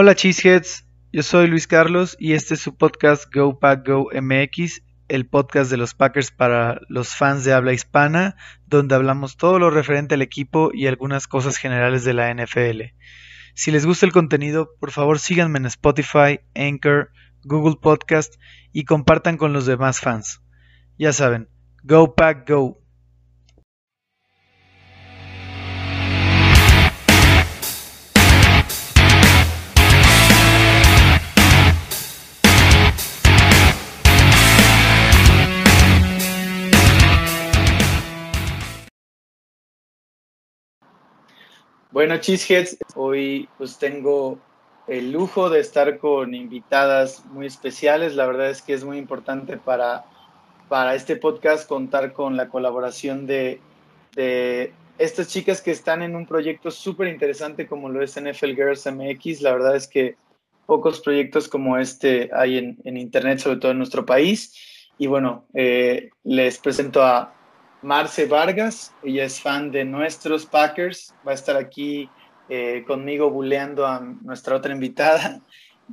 Hola Cheeseheads, yo soy Luis Carlos y este es su podcast Go Pack Go MX, el podcast de los Packers para los fans de habla hispana, donde hablamos todo lo referente al equipo y algunas cosas generales de la NFL. Si les gusta el contenido, por favor síganme en Spotify, Anchor, Google Podcast y compartan con los demás fans. Ya saben, Go Pack Go. Bueno, Cheeseheads, hoy pues tengo el lujo de estar con invitadas muy especiales. La verdad es que es muy importante para, para este podcast contar con la colaboración de, de estas chicas que están en un proyecto súper interesante como lo es NFL Girls MX. La verdad es que pocos proyectos como este hay en, en Internet, sobre todo en nuestro país. Y bueno, eh, les presento a Marce Vargas, ella es fan de nuestros Packers, va a estar aquí eh, conmigo buleando a nuestra otra invitada,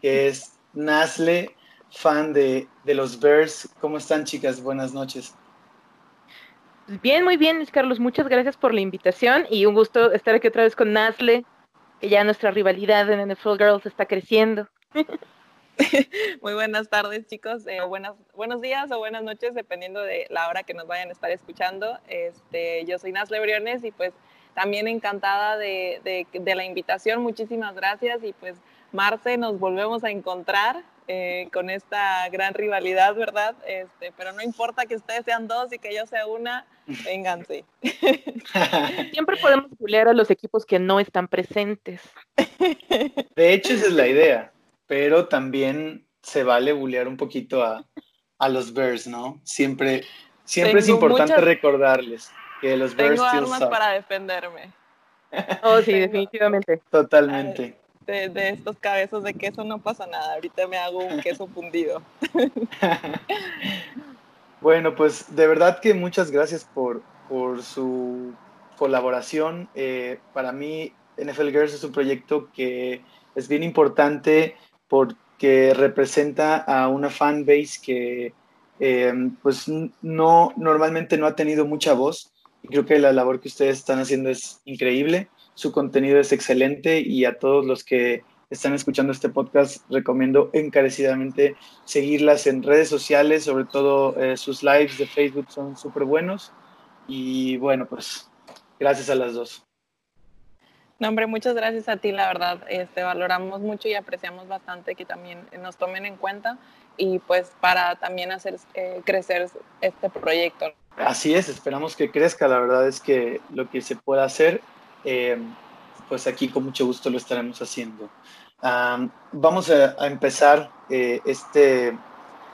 que es Nasle, fan de, los Bears. ¿Cómo están chicas? Buenas noches. Bien, muy bien, Carlos. Muchas gracias por la invitación y un gusto estar aquí otra vez con Nasle, que ya nuestra rivalidad en NFL Girls está creciendo. Muy buenas tardes, chicos. Eh, buenas, buenos días o buenas noches, dependiendo de la hora que nos vayan a estar escuchando. Este, yo soy Nasle Briones y pues también encantada de, la invitación. Muchísimas gracias. Y pues, Marce, nos volvemos a encontrar eh, con esta gran rivalidad, ¿verdad? Este, pero no importa que ustedes sean dos y que yo sea una, vénganse. Siempre podemos pulear a los equipos que no están presentes. De hecho, esa es la idea pero también se vale bullear un poquito a, los Bears, ¿no? Siempre, siempre es importante recordarles que los Bears... Tengo armas para defenderme. Oh, sí, definitivamente. Totalmente. De, de, estos cabezos de queso no pasa nada. Ahorita me hago un queso fundido. bueno, pues de verdad que muchas gracias por, por su colaboración. Eh, para mí, NFL Girls es un proyecto que es bien importante porque representa a una fan base que eh, pues no normalmente no ha tenido mucha voz. Y creo que la labor que ustedes están haciendo es increíble, su contenido es excelente y a todos los que están escuchando este podcast recomiendo encarecidamente seguirlas en redes sociales, sobre todo eh, sus lives de Facebook son súper buenos y bueno pues gracias a las dos. No, hombre, muchas gracias a ti, la verdad. Este, valoramos mucho y apreciamos bastante que también nos tomen en cuenta y pues para también hacer eh, crecer este proyecto. Así es, esperamos que crezca. La verdad es que lo que se pueda hacer, eh, pues aquí con mucho gusto lo estaremos haciendo. vamos a, empezar eh, este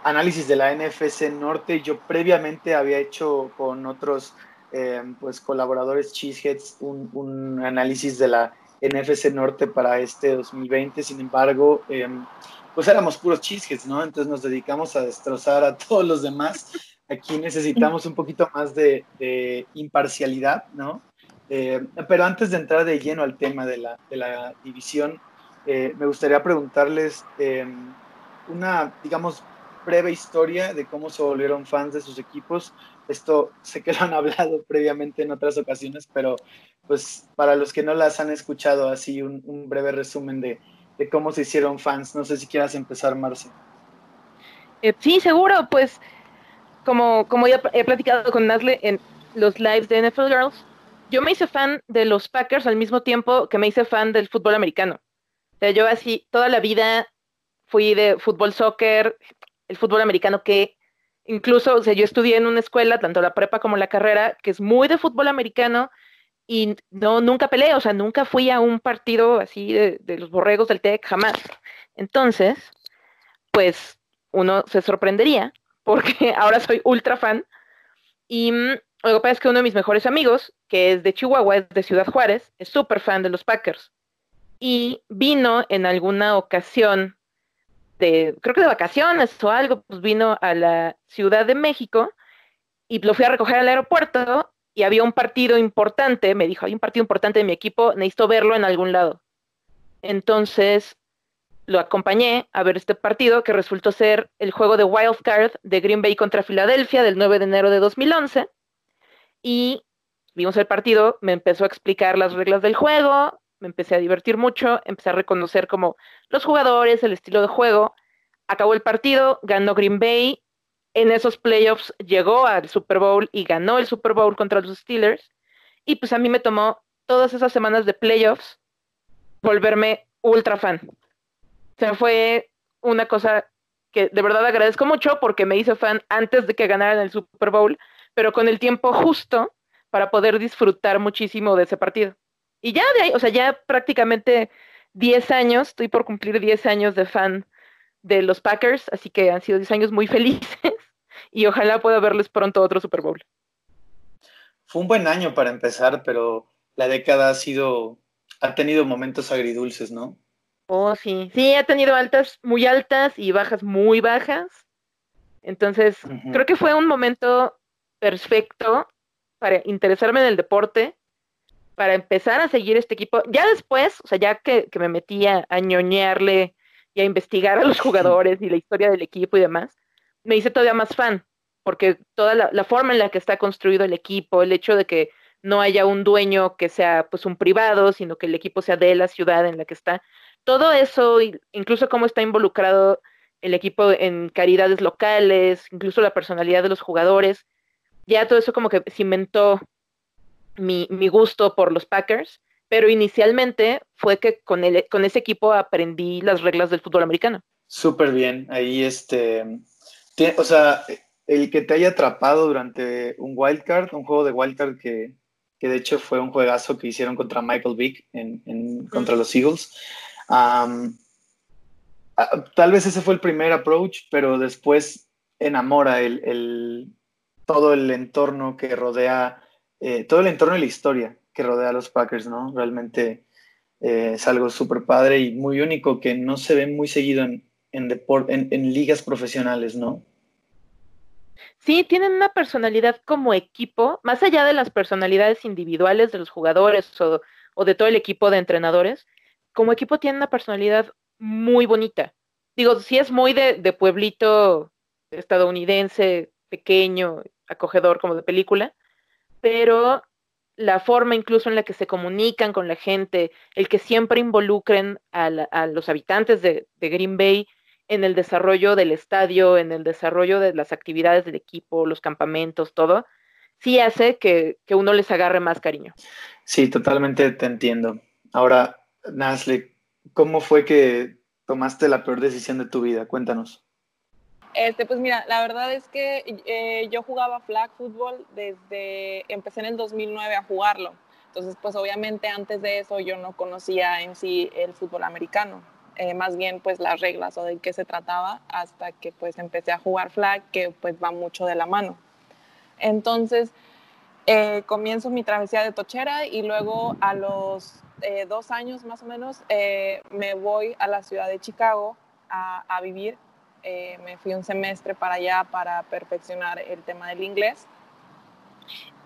análisis de la NFC Norte. Yo previamente había hecho con otros Em, pues colaboradores Cheeseheads un, un, análisis de la NFC Norte para este 2020, sin embargo, em, pues éramos puros Cheeseheads, ¿no? Entonces nos dedicamos a destrozar a todos los demás. Aquí necesitamos un poquito más de, imparcialidad, ¿no? Em, pero antes de entrar de lleno al tema de la, de la división, eh, me gustaría preguntarles una, digamos, breve historia de cómo se volvieron fans de sus equipos esto sé que lo han hablado previamente en otras ocasiones, pero pues para los que no las han escuchado, así un, breve resumen de, cómo se hicieron fans. No sé si quieras empezar, Marce. Eh, sí, seguro, pues como, como ya he platicado con Nasle en los lives de NFL Girls, yo me hice fan de los Packers al mismo tiempo que me hice fan del fútbol americano. O sea, yo así toda la vida fui de fútbol, soccer, el fútbol americano que incluso, o sea, yo estudié en una escuela, tanto la prepa como la carrera, que es muy de fútbol americano y no, nunca peleé, o sea, nunca fui a un partido así de, los borregos del TEC, jamás. Entonces, pues uno se sorprendería porque ahora soy ultra fan y mm, lo que pasa es que uno de mis mejores amigos, que es de Chihuahua, es de Ciudad Juárez, es súper fan de los Packers. Y vino en alguna ocasión creo que de vacaciones o algo, pues vino a la Ciudad de México y lo fui a recoger al aeropuerto y había un partido importante, me dijo, hay un partido importante de mi equipo, necesito verlo en algún lado. Entonces, lo acompañé a ver este partido que resultó ser el juego de Wild Card de Green Bay contra Filadelfia del 9 de enero de 2011. Y vimos el partido, me empezó a explicar las reglas del juego, me empecé a divertir mucho, empecé a reconocer como los jugadores, el estilo de juego. Acabó el partido, ganó Green Bay. En esos playoffs llegó al Super Bowl y ganó el Super Bowl contra los Steelers. Y pues a mí me tomó todas esas semanas de playoffs volverme ultra fan. O sea, fue una cosa que de verdad agradezco mucho porque me hice fan antes de que ganaran el Super Bowl, pero con el tiempo justo para poder disfrutar muchísimo de ese partido. Y ya de ahí, o sea, ya prácticamente 10 años, estoy por cumplir 10 años de fan de los Packers, así que han sido 10 años muy felices y ojalá pueda verles pronto otro Super Bowl. Fue un buen año para empezar, pero la década ha sido, ha tenido momentos agridulces, ¿no? Oh, sí, sí, ha tenido altas muy altas y bajas muy bajas. Entonces, creo que fue un momento perfecto para interesarme en el deporte, para empezar a seguir este equipo. Ya después, o sea, ya que, me metía a ñoñarle y a investigar a los jugadores y la historia del equipo y demás, me hice todavía más fan, porque toda la, forma en la que está construido el equipo, el hecho de que no haya un dueño que sea pues un privado, sino que el equipo sea de la ciudad en la que está, todo eso, incluso cómo está involucrado el equipo en caridades locales, incluso la personalidad de los jugadores, ya todo eso como que cimentó mi, mi gusto por los Packers, pero inicialmente fue que con, el, con ese equipo aprendí las reglas del fútbol americano. Súper bien, ahí este, o sea, el que te haya atrapado durante un wildcard, un juego de wildcard que, que de hecho fue un juegazo que hicieron contra Michael Vick en, en, contra los Eagles. tal vez ese fue el primer approach, pero después enamora el, el todo el entorno que rodea eh, todo el entorno y la historia que rodea a los Packers, ¿no? Realmente eh, es algo súper padre y muy único que no se ve muy seguido en, en, ligas profesionales, ¿no? Sí, tienen una personalidad como equipo, más allá de las personalidades individuales de los jugadores o, o de todo el equipo de entrenadores, como equipo tienen una personalidad muy bonita. Digo, sí es muy de, de pueblito estadounidense, pequeño, acogedor como de película, pero la forma incluso en la que se comunican con la gente, el que siempre involucren a, los habitantes de, Green Bay en el desarrollo del estadio, en el desarrollo de las actividades del equipo, los campamentos, todo, sí hace que, que uno les agarre más cariño. Sí, totalmente te entiendo. Ahora, Nasle, ¿cómo fue que tomaste la peor decisión de tu vida? Cuéntanos. Este, pues mira, la verdad es que eh, yo jugaba flag fútbol desde, empecé en el 2009 a jugarlo. Entonces, pues obviamente antes de eso yo no conocía en sí el fútbol americano, eh, más bien pues las reglas o de qué se trataba hasta que pues empecé a jugar flag, que pues va mucho de la mano. Entonces, eh, comienzo mi travesía de tochera y luego a los dos años más o menos me voy a la ciudad de Chicago a, a vivir eh, me fui un semestre para allá para perfeccionar el tema del inglés.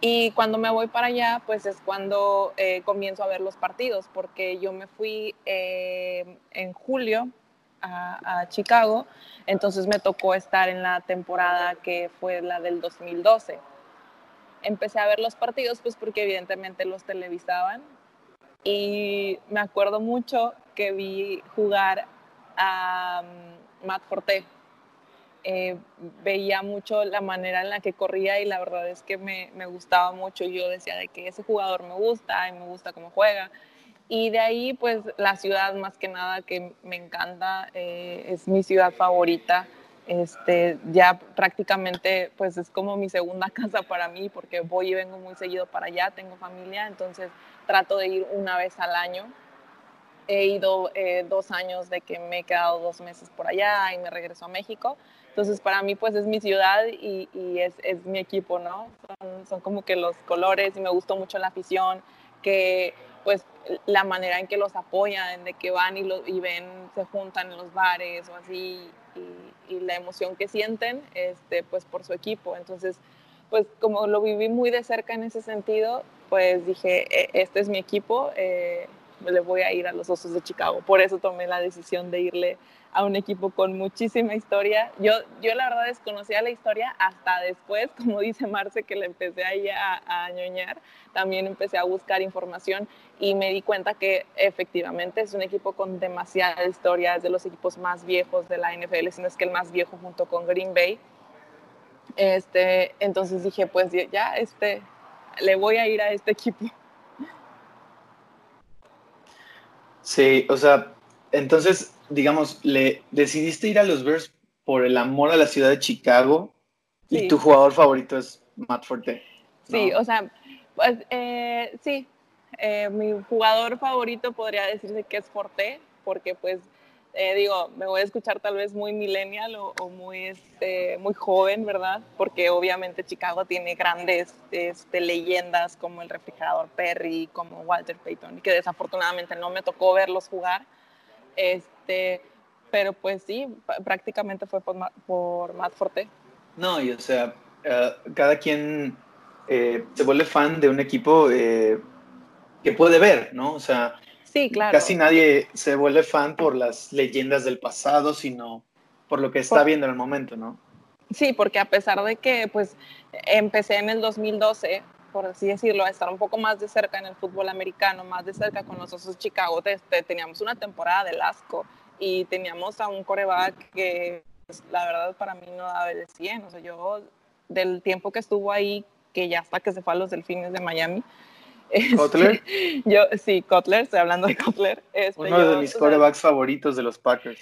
Y cuando me voy para allá, pues es cuando eh, comienzo a ver los partidos, porque yo me fui eh, en julio a, a, Chicago, entonces me tocó estar en la temporada que fue la del 2012. Empecé a ver los partidos, pues porque evidentemente los televisaban, y me acuerdo mucho que vi jugar a Matt Forte. Eh, veía mucho la manera en la que corría y la verdad es que me, gustaba mucho. Yo decía de que ese jugador me gusta y me gusta cómo juega. Y de ahí, pues la ciudad más que nada que me encanta, eh, es mi ciudad favorita. Este, ya prácticamente pues es como mi segunda casa para mí porque voy y vengo muy seguido para allá, tengo familia, entonces trato de ir una vez al año he ido eh, dos años de que me he quedado dos meses por allá y me regreso a México. Entonces, para mí, pues es mi ciudad y, y es, es, mi equipo, ¿no? Son, son, como que los colores y me gustó mucho la afición, que pues la manera en que los apoyan, de que van y, lo, y ven, se juntan en los bares o así, y, y, la emoción que sienten, este, pues por su equipo. Entonces, pues como lo viví muy de cerca en ese sentido, pues dije, e, este es mi equipo. Eh, le voy a ir a los Osos de Chicago. Por eso tomé la decisión de irle a un equipo con muchísima historia. Yo, yo la verdad desconocía la historia hasta después, como dice Marce, que le empecé ahí a, a ñoñar, también empecé a buscar información y me di cuenta que efectivamente es un equipo con demasiada historia, es de los equipos más viejos de la NFL, si no es que el más viejo junto con Green Bay. Este, entonces dije, pues ya, este, le voy a ir a este equipo. Sí, o sea, entonces digamos, le decidiste ir a los Bears por el amor a la ciudad de Chicago y tu jugador favorito es Matt Forte. Sí, o sea, pues eh, sí, eh, mi jugador favorito podría decirse que es Forte, porque pues eh, digo, me voy a escuchar tal vez muy millennial o, muy, este, muy joven, ¿verdad? Porque obviamente Chicago tiene grandes este, leyendas como el refrigerador Perry, como Walter Payton, que desafortunadamente no me tocó verlos jugar. Este, pero pues sí, prácticamente fue por, por Matt Forte. No, y o sea, eh, cada quien eh, se vuelve fan de un equipo que puede ver, ¿no? O sea, sí, claro. casi nadie se vuelve fan por las leyendas del pasado, sino por lo que está viendo en el momento, ¿no? Sí, porque a pesar de que pues empecé en el 2012, por así decirlo, a estar un poco más de cerca en el fútbol americano, más de cerca con los Osos Chicago, este, teníamos una temporada de asco y teníamos a un coreback que pues, la verdad para mí no daba de 100. O sea, yo del tiempo que estuvo ahí, que ya hasta que se fue a los Delfines de Miami. ¿Kotler? yo, sí, Kotler, estoy hablando de Kotler. Este, Uno de mis corebacks favoritos de los Packers.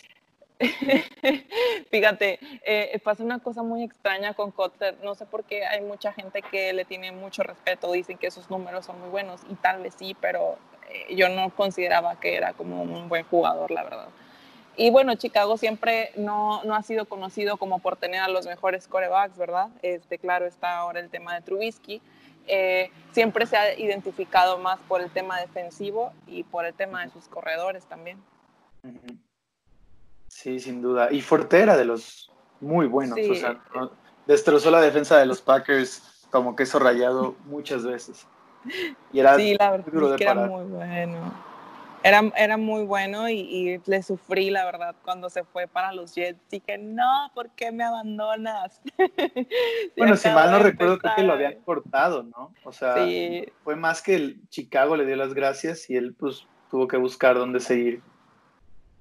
Fíjate, eh, pasa una cosa muy extraña con Kotler. No sé por qué hay mucha gente que le tiene mucho respeto, dicen que sus números son muy buenos y tal vez sí, pero eh, yo no consideraba que era como un buen jugador, la verdad. Y bueno, Chicago siempre no, no ha sido conocido como por tener a los mejores corebacks, ¿verdad? Este, claro, está ahora el tema de Trubisky. Eh, siempre se ha identificado más por el tema defensivo y por el tema de sus corredores también. Sí, sin duda. Y Fortera de los muy buenos. O sea, destrozó la defensa de los Packers como queso rayado muchas veces. Y era sí, la verdad que era muy bueno. Era, era muy bueno y, le sufrí, la verdad, cuando se fue para los Jets. Dije, no, ¿por qué me abandonas? bueno, si mal no recuerdo, creo que lo habían cortado, ¿no? O sea, fue más que el Chicago le dio las gracias y él pues tuvo que buscar dónde seguir.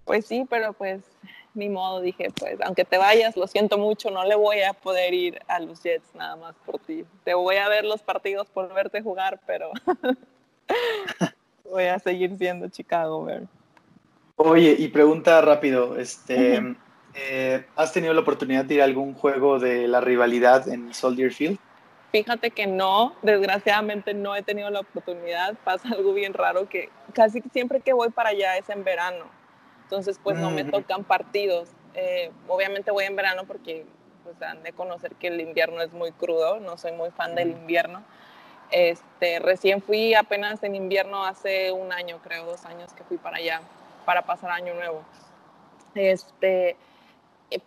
Pues sí, pero pues ni modo, dije, pues aunque te vayas, lo siento mucho, no le voy a poder ir a los Jets nada más por ti. Te voy a ver los partidos por verte jugar, pero voy a seguir siendo Chicago Bear. Oye, y pregunta rápido, este, eh, ¿has tenido la oportunidad de ir a algún juego de la rivalidad en Soldier Field? Fíjate que no, desgraciadamente no he tenido la oportunidad. Pasa algo bien raro que casi siempre que voy para allá es en verano entonces pues no me tocan partidos. Eh, obviamente voy en verano porque pues han de conocer que el invierno es muy crudo, no soy muy fan del invierno. Este, recién fui apenas en invierno hace un año, creo, dos años que fui para allá, para pasar año nuevo. Este,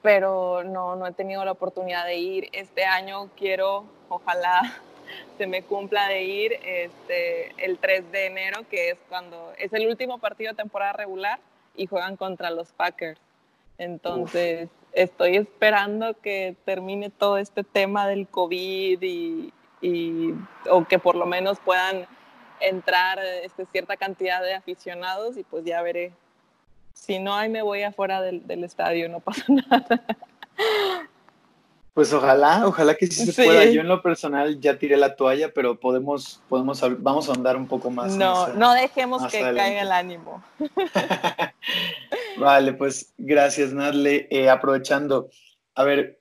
pero no, no he tenido la oportunidad de ir. Este año quiero, ojalá se me cumpla de ir este, el 3 de enero, que es cuando es el último partido de temporada regular y juegan contra los Packers. Entonces, estoy esperando que termine todo este tema del COVID y, o que por lo menos puedan entrar este, cierta cantidad de aficionados y pues ya veré. Si no, ahí me voy afuera del, del estadio, no pasa nada. Pues ojalá, ojalá que sí se pueda. Yo en lo personal ya tiré la toalla, pero podemos, podemos, vamos a andar un poco más. No, no dejemos que caiga el ánimo. vale, pues gracias, Nadle. Eh, aprovechando, a ver,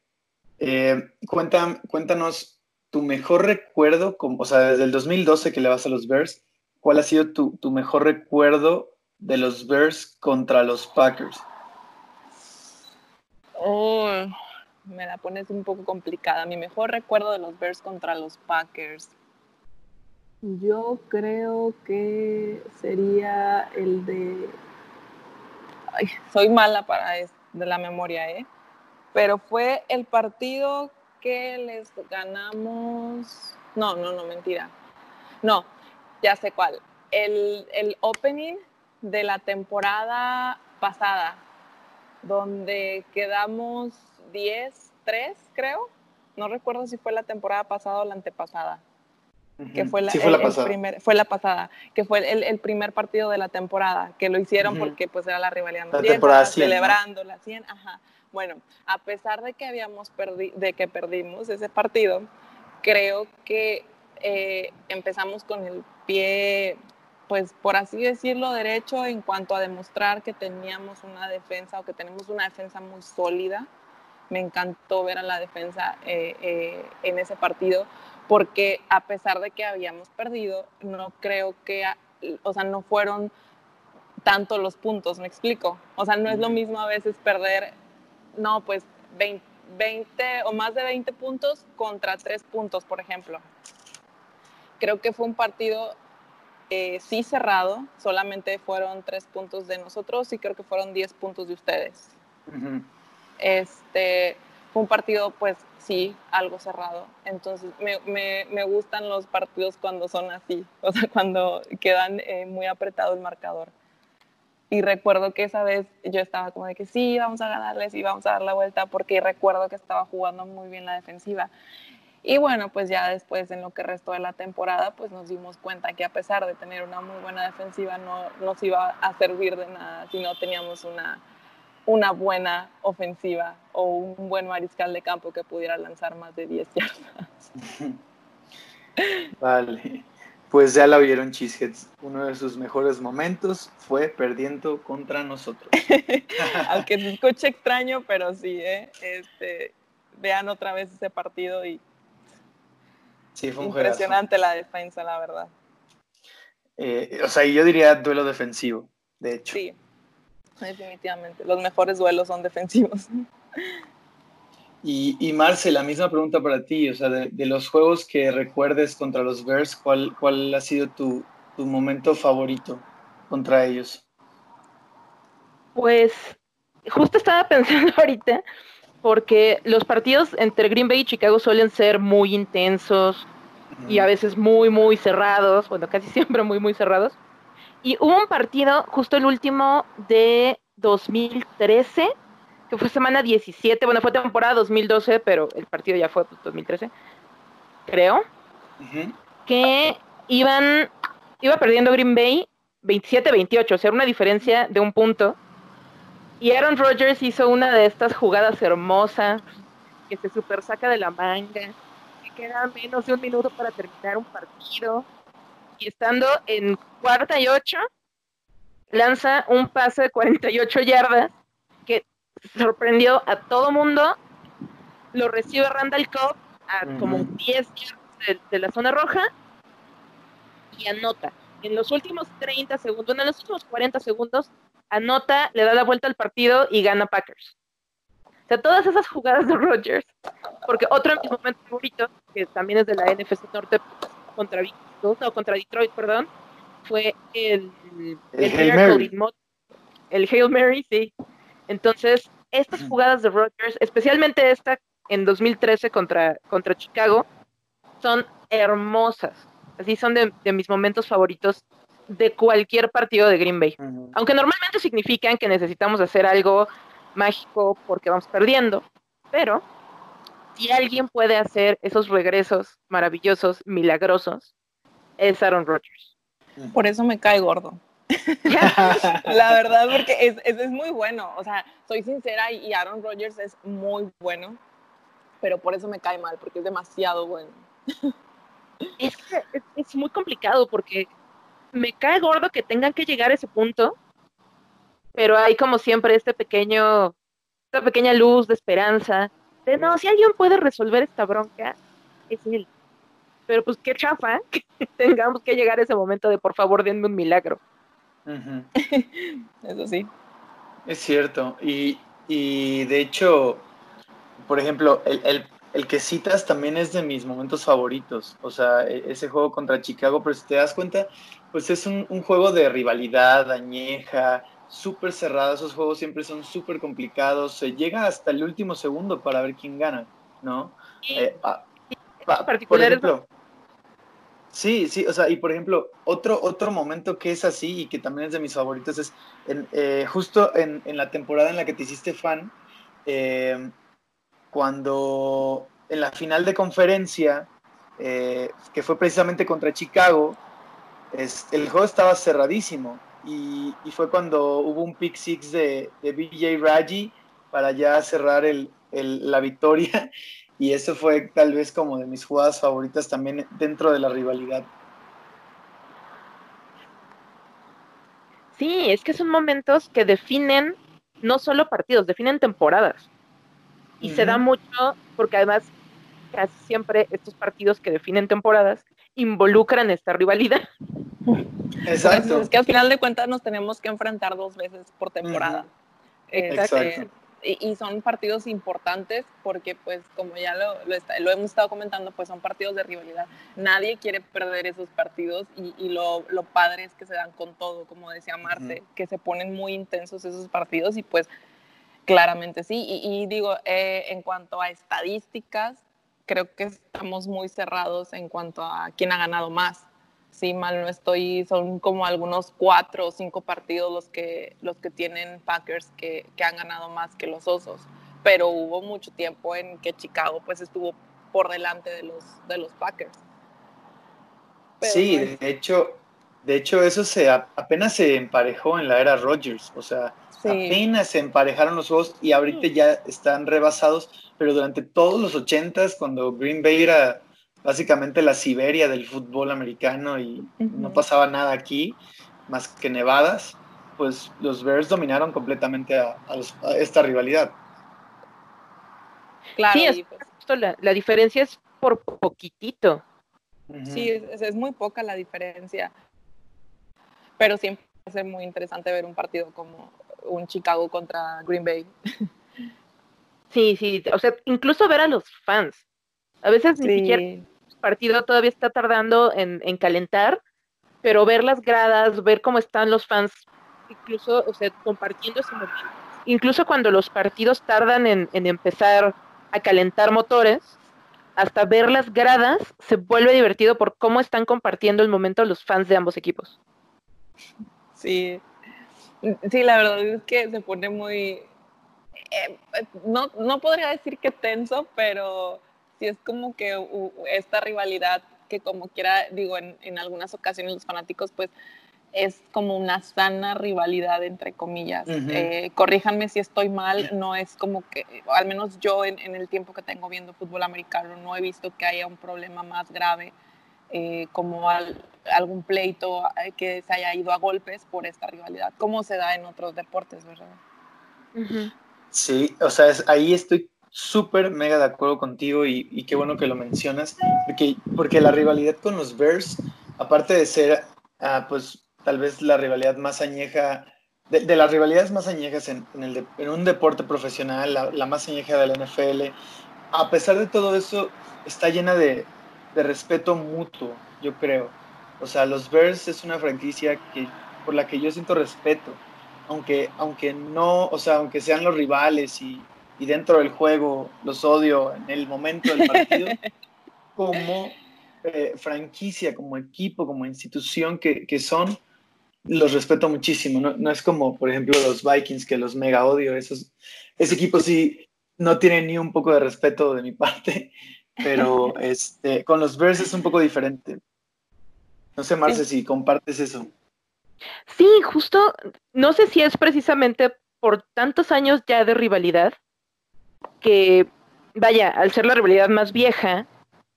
eh, cuéntanos tu mejor recuerdo, o sea, desde el 2012 que le vas a los Bears, ¿cuál ha sido tu, mejor recuerdo de los Bears contra los Packers? Oh me la pones un poco complicada. Mi mejor recuerdo de los Bears contra los Packers. Yo creo que sería el de... Ay, soy mala para de la memoria, ¿eh? Pero fue el partido que les ganamos... No, no, no, mentira. No, ya sé cuál. El, el opening de la temporada pasada, donde quedamos 10-3, creo. No recuerdo si fue la temporada pasada o la antepasada. Que fue la, fue la pasada. primer, fue la pasada, que fue el, primer partido de la temporada, que lo hicieron porque pues era la rivalidad la temporada 100, celebrando la 100, ajá. Bueno, a pesar de que habíamos perdido, de que perdimos ese partido, creo que eh, empezamos con el pie, pues por así decirlo, derecho en cuanto a demostrar que teníamos una defensa o que tenemos una defensa muy sólida. Me encantó ver a la defensa eh, eh, en ese partido porque a pesar de que habíamos perdido, no creo que, o sea, no fueron tanto los puntos, me explico. O sea, no es lo mismo a veces perder, no, pues 20, o más de 20 puntos contra 3 puntos, por ejemplo. Creo que fue un partido eh, sí cerrado, solamente fueron 3 puntos de nosotros y creo que fueron 10 puntos de ustedes. Este, fue un partido, pues sí, algo cerrado. Entonces, me, me, me, gustan los partidos cuando son así, o sea, cuando quedan eh, muy apretado el marcador. Y recuerdo que esa vez yo estaba como de que sí, vamos a ganarles y vamos a dar la vuelta, porque recuerdo que estaba jugando muy bien la defensiva. Y bueno, pues ya después en lo que restó de la temporada, pues nos dimos cuenta que a pesar de tener una muy buena defensiva, no nos iba a servir de nada si no teníamos una una buena ofensiva o un buen mariscal de campo que pudiera lanzar más de 10 yardas. Vale, pues ya la vieron Cheeseheads. Uno de sus mejores momentos fue perdiendo contra nosotros. Aunque se escuche extraño, pero sí, ¿eh? este, vean otra vez ese partido y sí, fue impresionante la defensa, la verdad. Eh, o sea, yo diría duelo defensivo, de hecho. Sí, definitivamente. Los mejores duelos son defensivos. Y, y Marce, la misma pregunta para ti, o sea, de, los juegos que recuerdes contra los Bears, ¿cuál, cuál ha sido tu, tu momento favorito contra ellos? Pues justo estaba pensando ahorita, porque los partidos entre Green Bay y Chicago suelen ser muy intensos y a veces muy, muy cerrados, bueno, casi siempre muy, muy cerrados. Y hubo un partido, justo el último de 2013, que fue semana 17, bueno, fue temporada 2012, pero el partido ya fue 2013, pues, creo, que iban, iba perdiendo Green Bay 27-28, o sea, una diferencia de un punto. Y Aaron Rodgers hizo una de estas jugadas hermosas que se super saca de la manga, que queda menos de un minuto para terminar un partido y estando en cuarta y ocho, lanza un pase de 48 yardas sorprendió a todo mundo. Lo recibe Randall Cobb a como 10 yardas de, la zona roja y anota. En los últimos 30 segundos, en los últimos 40 segundos, anota, le da la vuelta al partido y gana Packers. O sea, todas esas jugadas de Rodgers, porque otro de mis momentos favoritos, que también es de la NFC Norte contra o contra Detroit, perdón, fue el, el, Hail Mary. el Hail Mary, sí. Entonces, estas jugadas de Rodgers, especialmente esta en 2013 contra, contra Chicago, son hermosas. Así son de, mis momentos favoritos de cualquier partido de Green Bay. Aunque normalmente significan que necesitamos hacer algo mágico porque vamos perdiendo. Pero si alguien puede hacer esos regresos maravillosos, milagrosos, es Aaron Rodgers. Por eso me cae gordo. la verdad, porque es, es, muy bueno. O sea, soy sincera y Aaron Rodgers es muy bueno, pero por eso me cae mal, porque es demasiado bueno. es es, muy complicado porque me cae gordo que tengan que llegar a ese punto, pero hay como siempre este pequeño, esta pequeña luz de esperanza de no, si alguien puede resolver esta bronca, es él. Pero pues qué chafa que tengamos que llegar a ese momento de por favor denme un milagro. Eso sí. Es cierto. Y, y de hecho, por ejemplo, el, el, el, que citas también es de mis momentos favoritos. O sea, e, ese juego contra Chicago, pero si te das cuenta, pues es un, un juego de rivalidad añeja, súper cerrado. Esos juegos siempre son súper complicados. Se llega hasta el último segundo para ver quién gana, ¿no? Eh, ah, particular Sí, sí, o sea, y por ejemplo, otro, otro momento que es así y que también es de mis favoritos es en, eh, justo en, en, la temporada en la que te hiciste fan, eh, cuando en la final de conferencia, eh, que fue precisamente contra Chicago, es, el juego estaba cerradísimo y, y, fue cuando hubo un pick six de, de BJ Raji para ya cerrar el, el, la victoria y eso fue tal vez como de mis jugadas favoritas también dentro de la rivalidad. Sí, es que son momentos que definen no solo partidos, definen temporadas. Y uh -huh. se da mucho porque además casi siempre estos partidos que definen temporadas involucran esta rivalidad. Exacto. Es que al final de cuentas nos tenemos que enfrentar dos veces por temporada. Uh -huh. Exacto. Eh, y son partidos importantes porque pues como ya lo, lo, está, lo, hemos estado comentando pues son partidos de rivalidad. Nadie quiere perder esos partidos y, y lo, lo, padre es que se dan con todo como decía Marte uh -huh. que se ponen muy intensos esos partidos y pues claramente sí. Y, y digo eh, en cuanto a estadísticas creo que estamos muy cerrados en cuanto a quién ha ganado más si mal no estoy, son como algunos cuatro o cinco partidos los que, los que tienen Packers que, que, han ganado más que los Osos. Pero hubo mucho tiempo en que Chicago pues estuvo por delante de los, de los Packers. Pero sí, pues, de hecho, de hecho eso se apenas se emparejó en la era Rodgers, o sea, sí. apenas se emparejaron los juegos y ahorita ya están rebasados, pero durante todos los ochentas, cuando Green Bay era básicamente la Siberia del fútbol americano y uh -huh. no pasaba nada aquí más que nevadas, pues los Bears dominaron completamente a, a, los, a esta rivalidad. Claro, sí, es, pues, la, la, diferencia es por poquitito. Uh -huh. Sí, es, es, muy poca la diferencia, pero siempre va a ser muy interesante ver un partido como un Chicago contra Green Bay. Sí, sí, o sea, incluso ver a los fans. A veces sí. ni siquiera partido todavía está tardando en, en, calentar, pero ver las gradas, ver cómo están los fans, incluso, o sea, compartiendo ese momento. Incluso cuando los partidos tardan en, en empezar a calentar motores, hasta ver las gradas se vuelve divertido por cómo están compartiendo el momento los fans de ambos equipos. Sí, sí, la verdad es que se pone muy, eh, no, no podría decir que tenso, pero sí es como que uh, esta rivalidad que como quiera, digo, en, en, algunas ocasiones los fanáticos pues es como una sana rivalidad entre comillas. Uh -huh. eh, corríjanme si estoy mal, no es como que, al menos yo en, en, el tiempo que tengo viendo fútbol americano no he visto que haya un problema más grave eh, como al, algún pleito eh, que se haya ido a golpes por esta rivalidad, como se da en otros deportes, ¿verdad? Uh -huh. Sí, o sea, es, ahí estoy súper mega de acuerdo contigo y, y, qué bueno que lo mencionas, porque, porque la rivalidad con los Bears, aparte de ser, uh, pues tal vez la rivalidad más añeja, de, las rivalidades más añejas en, en un deporte profesional, la, la, más añeja de la NFL, a pesar de todo eso, está llena de, de respeto mutuo, yo creo. O sea, los Bears es una franquicia que, por la que yo siento respeto, aunque, aunque no, o sea, aunque sean los rivales y y dentro del juego los odio en el momento del partido, como eh, franquicia, como equipo, como institución que, que, son, los respeto muchísimo. No, no, es como, por ejemplo, los Vikings, que los mega odio. Esos, ese equipo sí no tiene ni un poco de respeto de mi parte, pero este, con los Bears es un poco diferente. No sé, Marce, si compartes eso. Sí, justo, no sé si es precisamente por tantos años ya de rivalidad, que, vaya, al ser la rivalidad más vieja,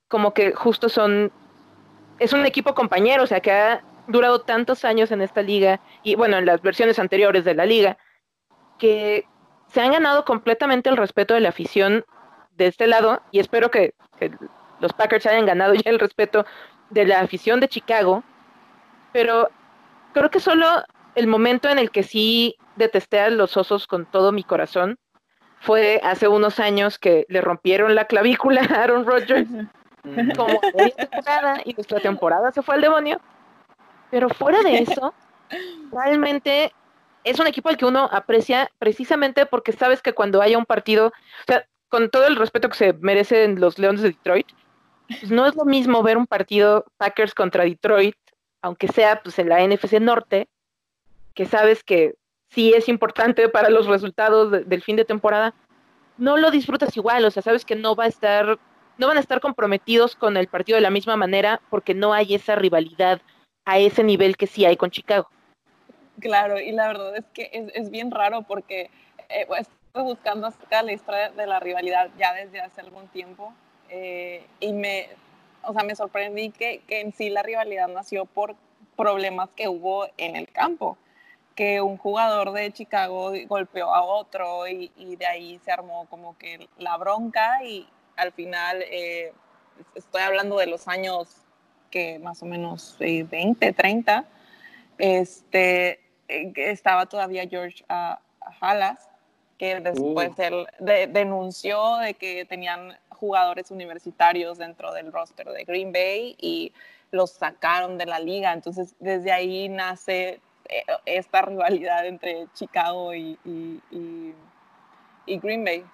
como que justo son, es un equipo compañero, o sea, que ha durado tantos años en esta liga, y bueno, en las versiones anteriores de la liga, que se han ganado completamente el respeto de la afición de este lado, y espero que, que los Packers hayan ganado ya el respeto de la afición de Chicago, pero creo que solo el momento en el que sí detesté a los osos con todo mi corazón fue hace unos años que le rompieron la clavícula a Aaron Rodgers. Como temporada y nuestra temporada se fue al demonio. Pero fuera de eso, realmente es un equipo al que uno aprecia precisamente porque sabes que cuando haya un partido, o sea, con todo el respeto que se merecen los Leones de Detroit, pues no es lo mismo ver un partido Packers contra Detroit, aunque sea pues en la NFC Norte, que sabes que sí es importante para los resultados del fin de temporada, no lo disfrutas igual, o sea, sabes que no va a estar, no van a estar comprometidos con el partido de la misma manera porque no hay esa rivalidad a ese nivel que sí hay con Chicago. Claro, y la verdad es que es, bien raro porque eh, pues, estoy buscando acerca la historia de la rivalidad ya desde hace algún tiempo eh, y me, o sea, me sorprendí que, que en sí la rivalidad nació por problemas que hubo en el campo que un jugador de Chicago golpeó a otro y, de ahí se armó como que la bronca y al final eh, estoy hablando de los años que más o menos 20, 30, este, eh, estaba todavía George uh, Halas, que después uh. él denunció de que tenían jugadores universitarios dentro del roster de Green Bay y los sacaron de la liga. Entonces, desde ahí nace eh, esta rivalidad entre Chicago y, Green Bay.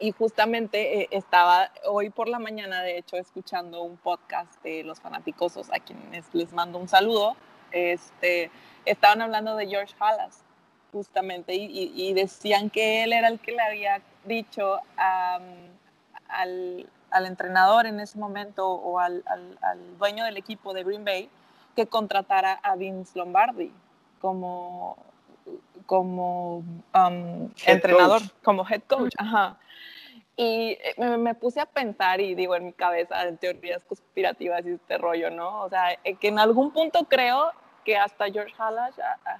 Y justamente eh, estaba hoy por la mañana, de hecho, escuchando un podcast de los fanaticosos, a quienes les mando un saludo. Este, estaban hablando de George Halas, justamente, y, decían que él era el que le había dicho al, entrenador en ese momento o al, al dueño del equipo de Green Bay que contratara a Vince Lombardi como, como um, entrenador, como head coach. Ajá. Y eh, me, puse a pensar y digo en mi cabeza en teorías conspirativas y este rollo, ¿no? O sea, eh, que en algún punto creo que hasta George Halas,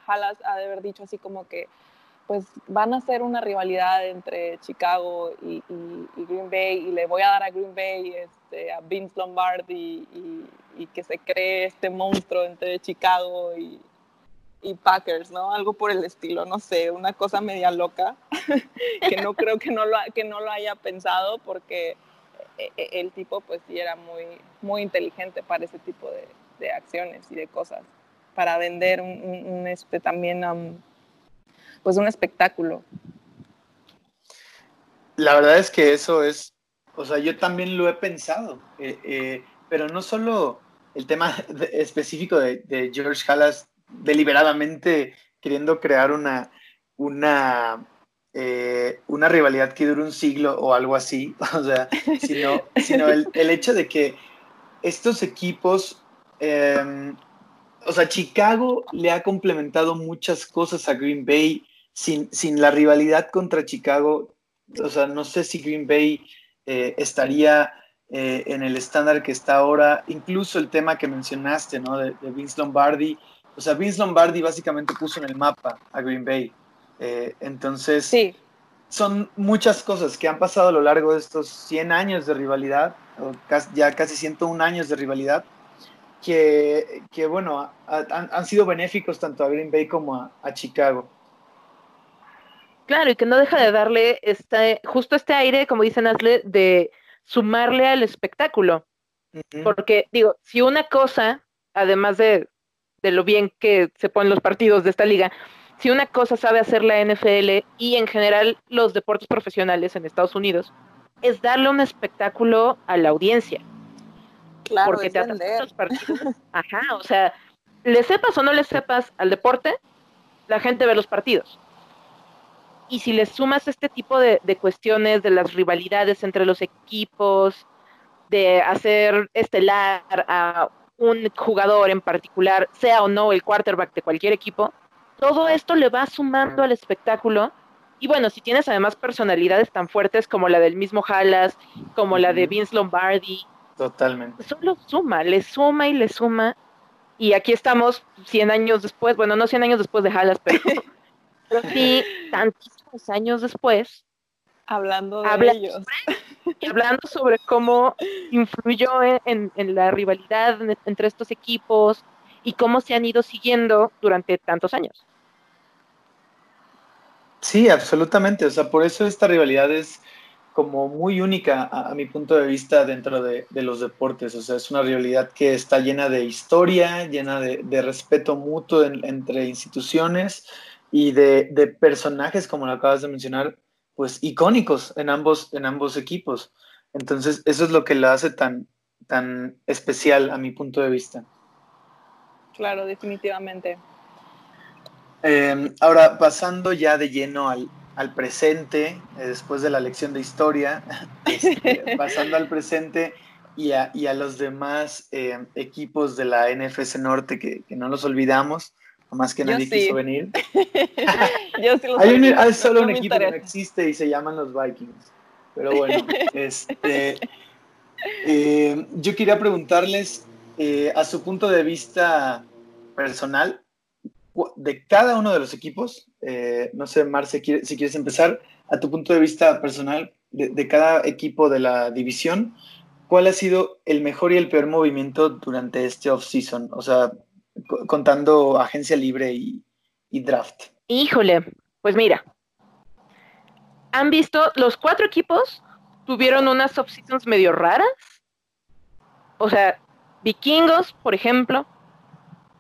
Halas ha de haber dicho así como que pues van a ser una rivalidad entre Chicago y, Green Bay y le voy a dar a Green Bay este, a Vince Lombardi y, y, que se cree este monstruo entre Chicago y, y Packers, ¿no? Algo por el estilo, no sé, una cosa media loca, que no creo que no, lo, que no lo haya pensado porque eh, eh, el tipo pues sí era muy, muy inteligente para ese tipo de, acciones y de cosas, para vender un, este, también pues un espectáculo. La verdad es que eso es, o sea, yo también lo he pensado, eh, pero no solo el tema específico de, de George Halas deliberadamente queriendo crear una, una, eh, una rivalidad que dure un siglo o algo así, o sea, sino, sino el, hecho de que estos equipos, em, o sea, Chicago le ha complementado muchas cosas a Green Bay sin, sin la rivalidad contra Chicago, o sea, no sé si Green Bay eh, estaría eh, en el estándar que está ahora, incluso el tema que mencionaste, ¿no? De Vince Lombardi, o sea, Vince Lombardi básicamente puso en el mapa a Green Bay. Eh, entonces, sí. son muchas cosas que han pasado a lo largo de estos 100 años de rivalidad, o ya casi 101 años de rivalidad, que, que bueno, han, sido benéficos tanto a Green Bay como a, Chicago. Claro, y que no deja de darle este, justo este aire, como dice Nasle, de sumarle al espectáculo. Porque, digo, si una cosa, además de de lo bien que se ponen los partidos de esta liga. Si una cosa sabe hacer la NFL y en general los deportes profesionales en Estados Unidos, es darle un espectáculo a la audiencia. Claro, Porque te los partidos. Ajá, o sea, le sepas o no le sepas al deporte, la gente ve los partidos. Y si le sumas este tipo de, de cuestiones de las rivalidades entre los equipos, de hacer estelar a un jugador en particular, sea o no el quarterback de cualquier equipo, todo esto le va sumando al espectáculo. Y bueno, si tienes además personalidades tan fuertes como la del mismo Halas, como la de Vince Lombardi. Totalmente. Solo suma, le suma y le suma. Y aquí estamos 100 años después, bueno, no 100 años después de Halas, pero, sí, tantísimos años después. Hablando de ellos hablando sobre cómo influyó en, la rivalidad entre estos equipos y cómo se han ido siguiendo durante tantos años. Sí, absolutamente. O sea, por eso esta rivalidad es como muy única a, mi punto de vista dentro de, los deportes. O sea, es una rivalidad que está llena de historia, llena de, respeto mutuo entre instituciones y de, de, personajes, como lo acabas de mencionar, pues icónicos en ambos, en ambos equipos. Entonces, eso es lo que la hace tan, tan especial a mi punto de vista. Claro, definitivamente. Em, ahora, pasando ya de lleno al, presente, eh, después de la lección de historia, este, pasando al presente y a, los demás em, equipos de la NFC Norte que, no los olvidamos, más que nadie quiso venir. Yo sí hay, hay, solo un equipo que no existe y se llaman los Vikings. Pero bueno, este, eh, yo quería preguntarles eh, a su punto de vista personal de cada uno de los equipos. Eh, no sé, Marce, si quieres empezar, a tu punto de vista personal de, cada equipo de la división, ¿cuál ha sido el mejor y el peor movimiento durante este off-season? O sea, contando agencia libre y, y draft. Híjole, pues mira, han visto, los cuatro equipos tuvieron unas off-seasons medio raras. O sea, Vikingos, por ejemplo,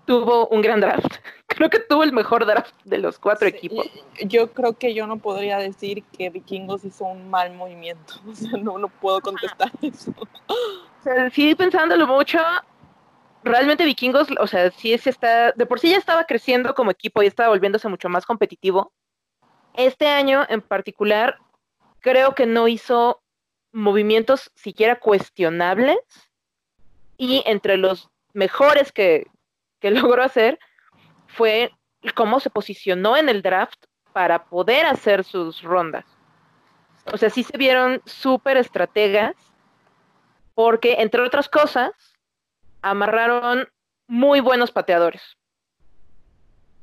tuvo un gran draft. Creo que tuvo el mejor draft de los cuatro equipos. Yo creo que yo no podría decir que Vikingos hizo un mal movimiento. O sea, no, no puedo contestar eso. O sea, sí, pensándolo mucho, realmente Vikingos, o sea, sí se está, de por sí ya estaba creciendo como equipo y estaba volviéndose mucho más competitivo. Este año en particular, creo que no hizo movimientos siquiera cuestionables y entre los mejores que, que logró hacer fue cómo se posicionó en el draft para poder hacer sus rondas. O sea, sí se vieron súper estrategas porque, entre otras cosas, amarraron muy buenos pateadores.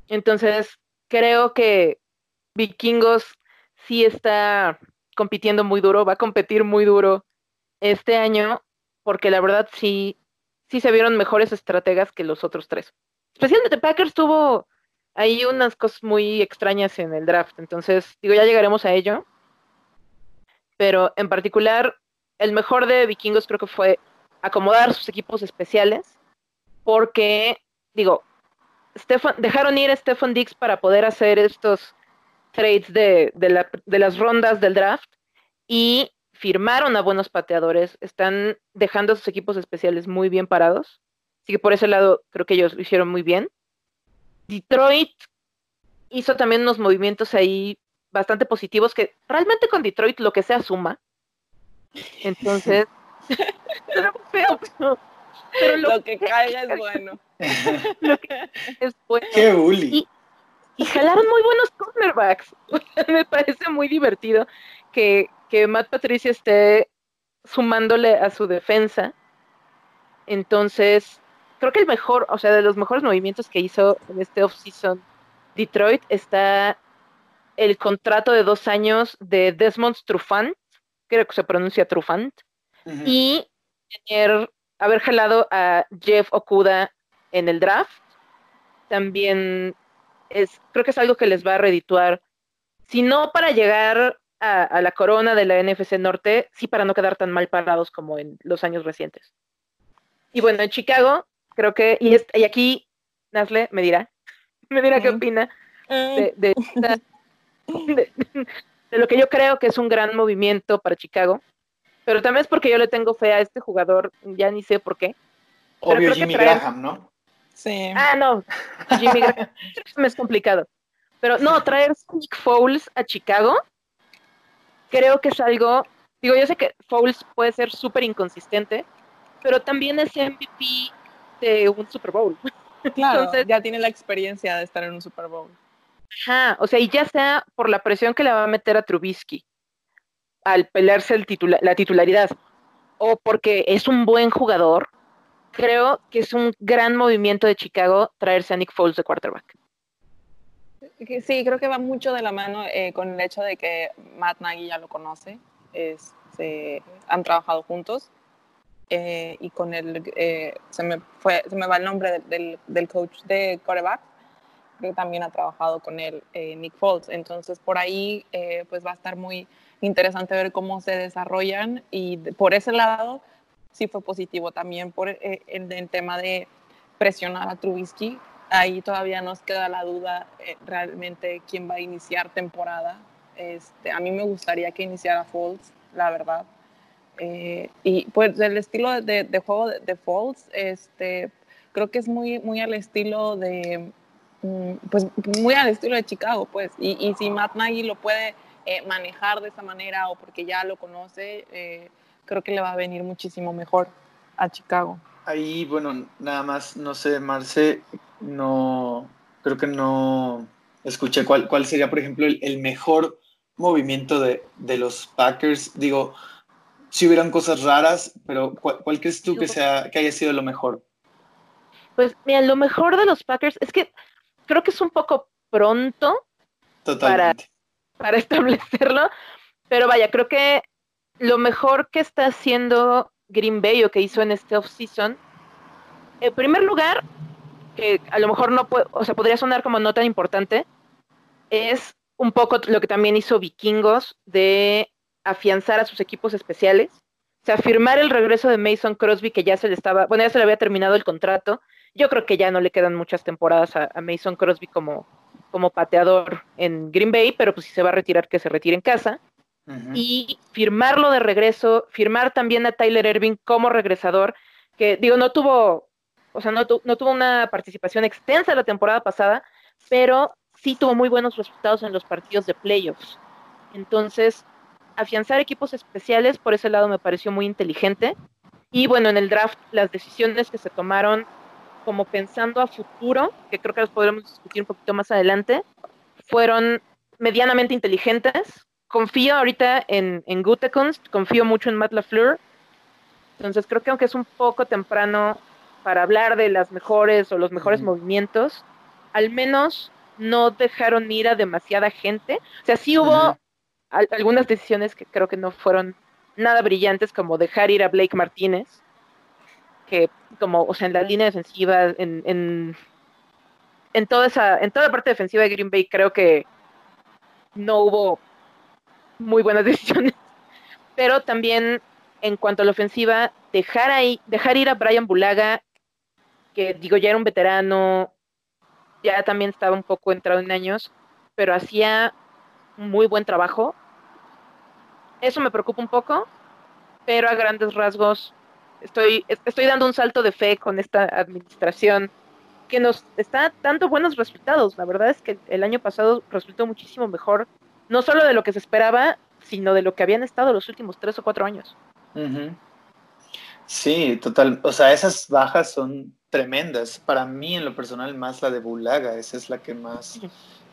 Entonces, creo que Vikingos sí está compitiendo muy duro, va a competir muy duro este año, porque la verdad sí, sí se vieron mejores estrategas que los otros tres. Especialmente Packers tuvo ahí unas cosas muy extrañas en el draft, entonces digo, ya llegaremos a ello. Pero en particular, el mejor de Vikingos creo que fue acomodar sus equipos especiales, porque, digo, dejaron ir a Stefan Dix para poder hacer estos trades de, las rondas del draft y firmaron a buenos pateadores, están dejando a sus equipos especiales muy bien parados. Así que por ese lado creo que ellos lo hicieron muy bien. Detroit hizo también unos movimientos ahí bastante positivos que realmente con Detroit lo que sea suma. Entonces, pero, lo, que caiga es bueno. lo que es bueno. Qué bully y jalaron muy buenos cornerbacks. Me parece muy divertido que, que Matt Patricia esté sumándole a su defensa. Entonces, creo que el mejor, o sea, de los mejores movimientos que hizo en este offseason Detroit está el contrato de dos años de Desmond Trufant, creo que se pronuncia Trufant, y tener, haber jalado a Jeff Okuda en el draft. También creo que es algo que les va a redituar, si no para llegar a, la corona de la NFC Norte, sí para no quedar tan mal parados como en los años recientes. Y bueno, en Chicago, creo que, y, y aquí Nasle me dirá, me dirá qué opina de, de, lo que yo creo que es un gran movimiento para Chicago, pero también es porque yo le tengo fe a este jugador, ya ni sé por qué. Obvio Jimmy Graham, ¿no? Ah, no. Jimmy me es complicado. Pero no, traer Nick Foles a Chicago, creo que es algo. Digo, yo sé que Foles puede ser súper inconsistente, pero también es MVP de un Super Bowl. Claro, Entonces, ya tiene la experiencia de estar en un Super Bowl. Ajá, o sea, y ya sea por la presión que le va a meter a Trubisky al pelearse el la titularidad, o porque es un buen jugador, creo que es un gran movimiento de Chicago traerse a Nick Foles de quarterback. Sí, creo que va mucho de la mano eh, con el hecho de que Matt Nagy ya lo conoce, este, han trabajado juntos eh, y con el, eh, se, me fue, se me va el nombre del, del coach de quarterback, que también ha trabajado con él, Nick Foles. Entonces, por ahí pues va a estar muy interesante ver cómo se desarrollan y por ese lado sí fue positivo también por eh, el, tema de presionar a Trubisky. Ahí todavía nos queda la duda eh, realmente quién va a iniciar temporada. Este, a mí me gustaría que iniciara Foles, la verdad. Eh, y pues el estilo de, juego de, de Falls, este, creo que es muy, muy al estilo de, mm, pues muy al estilo de Chicago, pues. Y, y si Matt Nagy lo puede eh, manejar de esa manera o porque ya lo conoce, eh, creo que le va a venir muchísimo mejor a Chicago. Ahí, bueno, nada más, no sé, Marce, no, creo que no escuché cuál, cuál sería, por ejemplo, el, mejor movimiento de, de, los Packers. Digo, si hubieran cosas raras, pero ¿cuál, crees tú que, sea, que haya sido lo mejor? Pues mira, lo mejor de los Packers es que creo que es un poco pronto para, para establecerlo, pero vaya, creo que lo mejor que está haciendo Green Bay o que hizo en este off-season, en primer lugar, que a lo mejor no puede, o sea, podría sonar como no tan importante, es un poco lo que también hizo Vikingos de afianzar a sus equipos especiales. O sea, firmar el regreso de Mason Crosby, que ya se le estaba, bueno, ya se le había terminado el contrato. Yo creo que ya no le quedan muchas temporadas a, Mason Crosby como, como pateador en Green Bay, pero pues si se va a retirar, que se retire en casa. Y firmarlo de regreso, firmar también a Tyler Irving como regresador, que digo, no tuvo, o sea, no, no tuvo una participación extensa la temporada pasada, pero sí tuvo muy buenos resultados en los partidos de playoffs. Entonces, afianzar equipos especiales, por ese lado me pareció muy inteligente. Y bueno, en el draft, las decisiones que se tomaron como pensando a futuro, que creo que las podremos discutir un poquito más adelante, fueron medianamente inteligentes. Confío ahorita en, en Gutekunst, confío mucho en Matt LaFleur. Entonces creo que aunque es un poco temprano para hablar de las mejores o los mejores movimientos, al menos no dejaron ir a demasiada gente. O sea, sí hubo algunas decisiones que creo que no fueron nada brillantes, como dejar ir a Blake Martínez, que como, o sea, en la línea defensiva, en, en, en toda esa, en toda la parte defensiva de Green Bay creo que no hubo muy buenas decisiones. Pero también en cuanto a la ofensiva, dejar ahí, dejar ir a Brian Bulaga, que digo ya era un veterano, ya también estaba un poco entrado en años, pero hacía muy buen trabajo. Eso me preocupa un poco, pero a grandes rasgos estoy, estoy dando un salto de fe con esta administración que nos está dando buenos resultados. La verdad es que el año pasado resultó muchísimo mejor, no solo de lo que se esperaba, sino de lo que habían estado los últimos tres o cuatro años. Sí, total. O sea, esas bajas son tremendas. Para mí, en lo personal, más la de Bulaga. Esa es la que más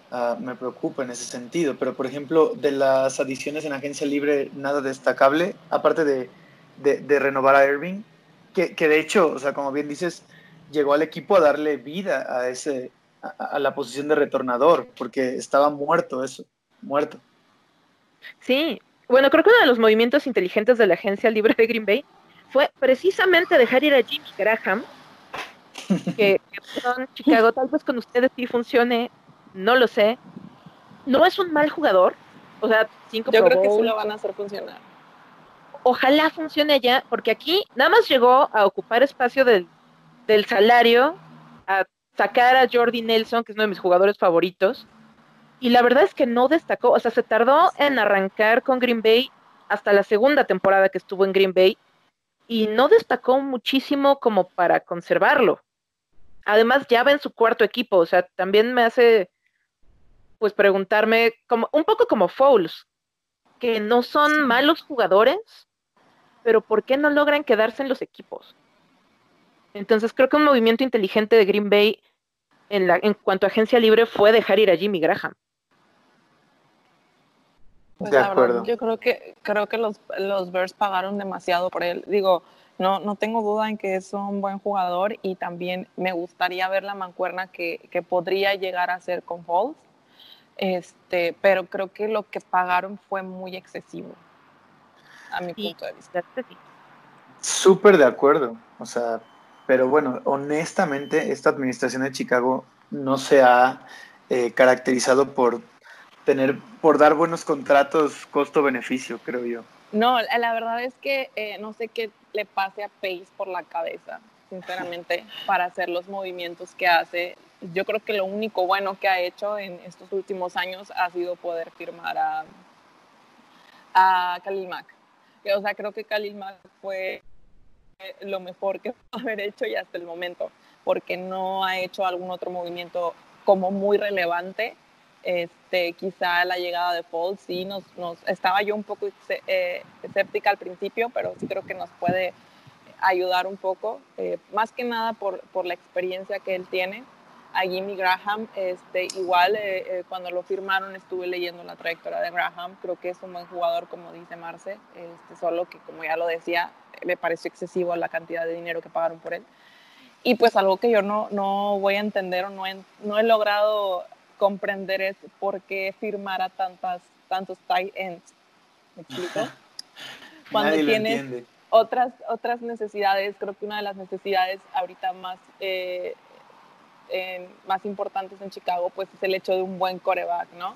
Ah, me preocupa en ese sentido. Pero, por ejemplo, de las adiciones en agencia libre, nada destacable, aparte de, de, renovar a Irving, que, que, de hecho, o sea, como bien dices, llegó al equipo a darle vida a, ese, a, la posición de retornador, porque estaba muerto eso, muerto. Sí, bueno, creo que uno de los movimientos inteligentes de la agencia libre de Green Bay fue precisamente dejar ir a Jimmy Graham, que, que Chicago, tal vez con ustedes sí funcione no lo sé. No es un mal jugador. O sea, cinco Yo creo que sí lo van a hacer funcionar. Ojalá funcione allá, porque aquí nada más llegó a ocupar espacio del, del salario, a sacar a Jordi Nelson, que es uno de mis jugadores favoritos, y la verdad es que no destacó, o sea, se tardó en arrancar con Green Bay hasta la segunda temporada que estuvo en Green Bay, y no destacó muchísimo como para conservarlo. Además, ya va en su cuarto equipo, o sea, también me hace pues preguntarme, como, un poco como Fouls, que no son malos jugadores, pero ¿por qué no logran quedarse en los equipos? Entonces creo que un movimiento inteligente de Green Bay en, la, en cuanto a agencia libre fue dejar ir a Jimmy Graham. Pues de acuerdo. yo creo que creo que los, los Bears pagaron demasiado por él. Digo, no, no tengo duda en que es un buen jugador y también me gustaría ver la mancuerna que, que podría llegar a ser con Foles este, pero creo que lo que pagaron fue muy excesivo, a mi punto de vista. Súper de acuerdo, o sea, pero bueno, honestamente, esta administración de Chicago no se ha eh, caracterizado por tener, por dar buenos contratos costo-beneficio, creo yo. No, la verdad es que eh, no sé qué le pase a Pace por la cabeza, sinceramente, para hacer los movimientos que hace yo creo que lo único bueno que ha hecho en estos últimos años ha sido poder firmar a, a Khalil Mack. O sea, creo que Khalil Mack fue lo mejor que pudo haber hecho y hasta el momento, porque no ha hecho algún otro movimiento como muy relevante. Este, quizá la llegada de Paul, sí, nos, nos estaba yo un poco eh, escéptica al principio, pero sí creo que nos puede ayudar un poco, eh, más que nada por, por, la experiencia que él tiene. A Jimmy Graham, este, igual eh, eh, cuando lo firmaron estuve leyendo la trayectoria de Graham, creo que es un buen jugador, como dice Marce, este, solo que como ya lo decía, me pareció excesivo la cantidad de dinero que pagaron por él. Y pues algo que yo no, no voy a entender o no he, no he logrado comprender es por qué firmar a tantas, tantos tight ends. ¿Me explico? Cuando tienes otras, otras necesidades, creo que una de las necesidades ahorita más, eh, más importantes en Chicago, pues es el hecho de un buen coreback, ¿no?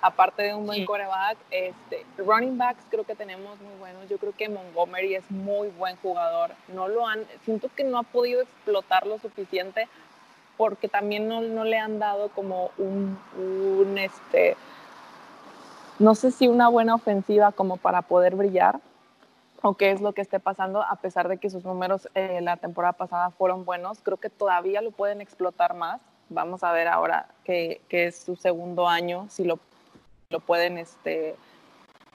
Aparte de un buen coreback, este, running backs creo que tenemos muy buenos. Yo creo que Montgomery es muy buen jugador. No lo han, siento que no ha podido explotar lo suficiente porque también no, no le han dado como un, un, este, no sé si una buena ofensiva como para poder brillar o qué es lo que esté pasando, a pesar de que sus números eh, la temporada pasada fueron buenos, creo que todavía lo pueden explotar más. Vamos a ver ahora que, que es su segundo año, si lo, lo pueden, este,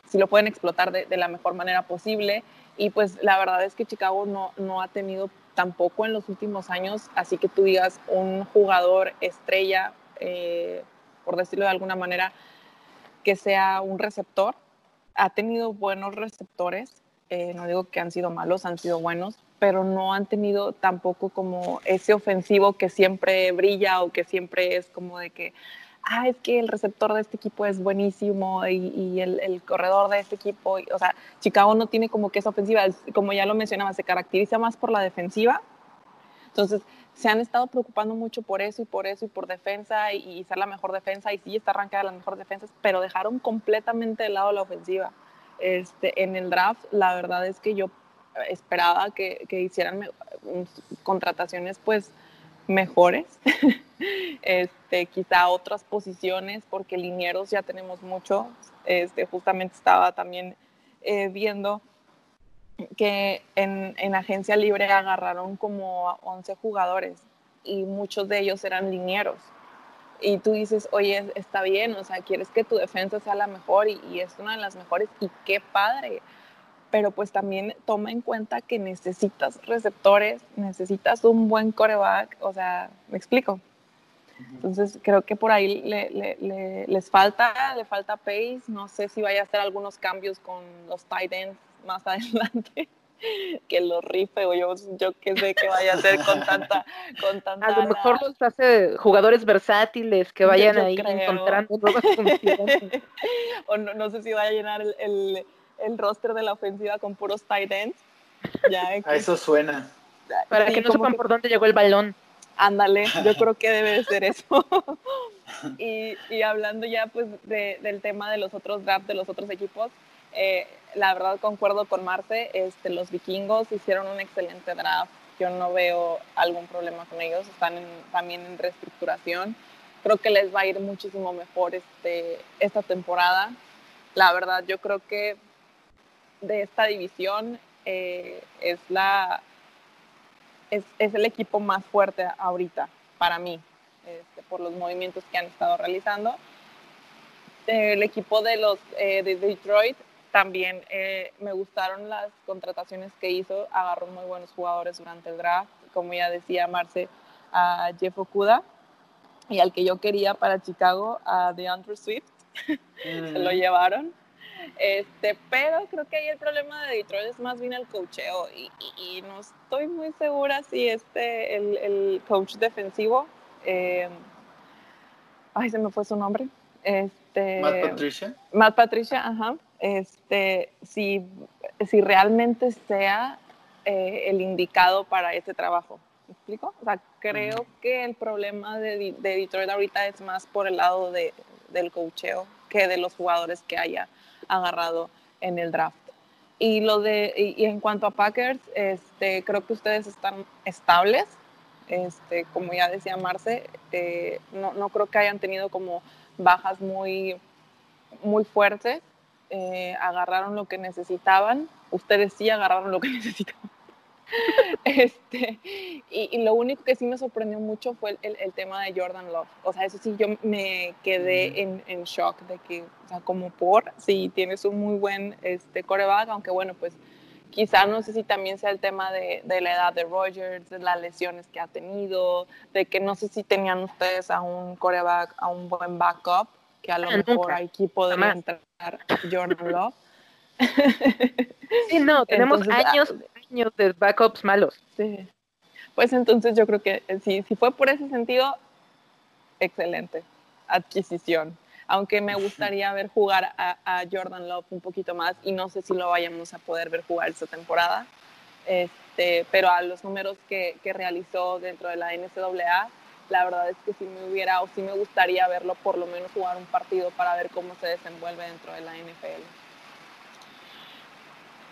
si lo pueden explotar de, de, la mejor manera posible. Y pues la verdad es que Chicago no, no ha tenido tampoco en los últimos años, así que tú digas un jugador estrella, eh, por decirlo de alguna manera, que sea un receptor. Ha tenido buenos receptores, eh, no digo que han sido malos, han sido buenos, pero no han tenido tampoco como ese ofensivo que siempre brilla o que siempre es como de que, ah, es que el receptor de este equipo es buenísimo y, el, corredor de este equipo, o sea, Chicago no tiene como que esa ofensiva, como ya lo mencionaba, se caracteriza más por la defensiva. Entonces, se han estado preocupando mucho por eso y por eso y por defensa y, y ser la mejor defensa y sí está arrancada las mejores defensas, pero dejaron completamente de lado la ofensiva. Este, en el draft, la verdad es que yo esperaba que, hicieran contrataciones pues mejores, este, quizá otras posiciones, porque linieros ya tenemos mucho. Este, justamente estaba también eh, viendo que en, en, agencia libre agarraron como 11 jugadores y muchos de ellos eran linieros y tú dices, oye, está bien, o sea, quieres que tu defensa sea la mejor y, es una de las mejores y qué padre. Pero pues también toma en cuenta que necesitas receptores, necesitas un buen coreback, o sea, me explico. Entonces creo que por ahí le, les falta, le falta pace, no sé si vaya a hacer algunos cambios con los tight ends más adelante que los rife o yo, yo qué sé qué vaya a hacer con tanta, con tanta. A lo mejor los hace jugadores versátiles que vayan ahí encontrando nuevas funciones. o no, no, sé si va a llenar el, el, el, roster de la ofensiva con puros tight ends. Ya, a eso suena. Para que no sepan por dónde llegó el balón. Ándale, yo creo que debe de ser eso. y, y, hablando ya pues de, del tema de los otros drafts de los otros equipos, eh, la verdad concuerdo con Marce, este, los vikingos hicieron un excelente draft, yo no veo algún problema con ellos, están también en reestructuración, creo que les va a ir muchísimo mejor este, esta temporada. La verdad, yo creo que de esta división eh, es, el equipo más fuerte ahorita para mí, este, por los movimientos que han estado realizando. El equipo de los eh, de Detroit también eh, me gustaron las contrataciones que hizo, agarró muy buenos jugadores durante el draft, como ya decía Marce, a Jeff Okuda y al que yo quería para Chicago, a DeAndre Swift, se lo llevaron. Este, pero creo que ahí el problema de Detroit es más bien el cocheo y, y, no estoy muy segura si este, el, el coach defensivo, eh, ay, se me fue su nombre. Este, Matt Patricia. Matt Patricia, ajá este, si, si realmente sea eh, el indicado para ese trabajo. ¿Me explico? O sea, creo que el problema de, de, Detroit ahorita es más por el lado de, del cocheo que de los jugadores que haya agarrado en el draft. Y, lo de, y, en cuanto a Packers, este, creo que ustedes están estables. Este, como ya decía Marce, eh, no, no creo que hayan tenido como bajas muy, muy fuertes eh, agarraron lo que necesitaban. Ustedes sí agarraron lo que necesitaban. este, y, lo único que sí me sorprendió mucho fue el, el, tema de Jordan Love. O sea, eso sí, yo me quedé en, en, shock de que, o sea, como por, sí, tienes un muy buen este, coreback, aunque bueno, pues quizá no sé si también sea el tema de, de, la edad de Rogers, de las lesiones que ha tenido, de que no sé si tenían ustedes a un coreback, a un buen backup, que a lo mejor aquí podría entrar Jordan Love. Sí, no, tenemos ah, años, años de backups malos. Sí. Pues entonces yo creo que eh, si, si fue por ese sentido, excelente adquisición. Aunque me gustaría ver jugar a, Jordan Love un poquito más y no sé si lo vayamos a poder ver jugar esta temporada. Este, pero a los números que, que realizó dentro de la NCAA, la verdad es que sí me hubiera o sí me gustaría verlo por lo menos jugar un partido para ver cómo se desenvuelve dentro de la NFL.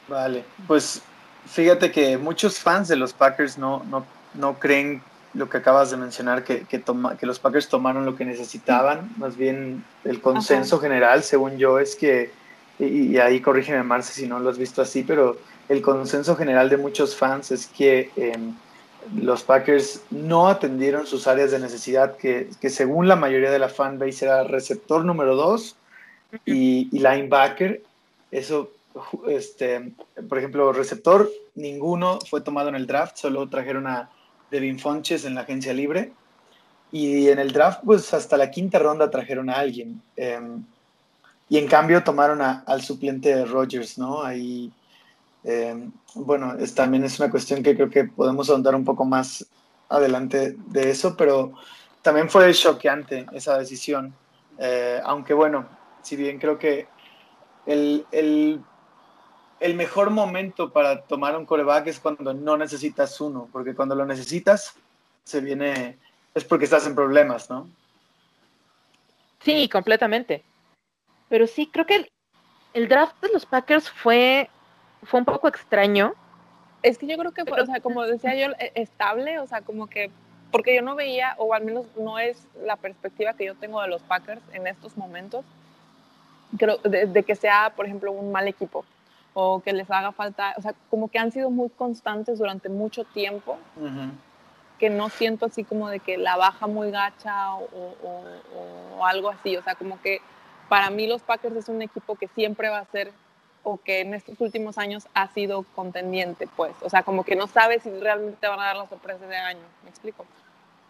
Vale, pues fíjate que muchos fans de los Packers no, no, no creen lo que acabas de mencionar, que, que, toma, que los Packers tomaron lo que necesitaban, más bien el consenso general, según yo, es que, y, ahí corrígeme Marce si no lo has visto así, pero el consenso general de muchos fans es que em, los Packers no atendieron sus áreas de necesidad, que, que según la mayoría de la fanbase era receptor número dos y, y linebacker. Eso este, por ejemplo, receptor, ninguno fue tomado en el draft, solo trajeron a Devin Fonches en la agencia libre. Y en el draft, pues hasta la quinta ronda trajeron a alguien. Em, y en cambio tomaron al suplente de Rogers, ¿no? Ahí, em, bueno, es, también es una cuestión que creo que podemos ahondar un poco más adelante de eso, pero también fue choqueante esa decisión. Eh, aunque bueno, si bien creo que el, el el mejor momento para tomar un coreback es cuando no necesitas uno, porque cuando lo necesitas, se viene, es porque estás en problemas, ¿no? Sí, completamente. Pero sí, creo que el, draft de los Packers fue, fue un poco extraño. Es que yo creo que fue, o sea, como decía yo, e, estable, o sea, como que, porque yo no veía, o al menos no es la perspectiva que yo tengo de los Packers en estos momentos, creo, de que sea, por ejemplo, un mal equipo o que les haga falta, o sea, como que han sido muy constantes durante mucho tiempo, que no siento así como de que la baja muy gacha o, algo así, o sea, como que para mí los Packers es un equipo que siempre va a ser o que en estos últimos años ha sido contendiente, pues, o sea, como que no sabes si realmente te van a dar la sorpresa de año, ¿me explico?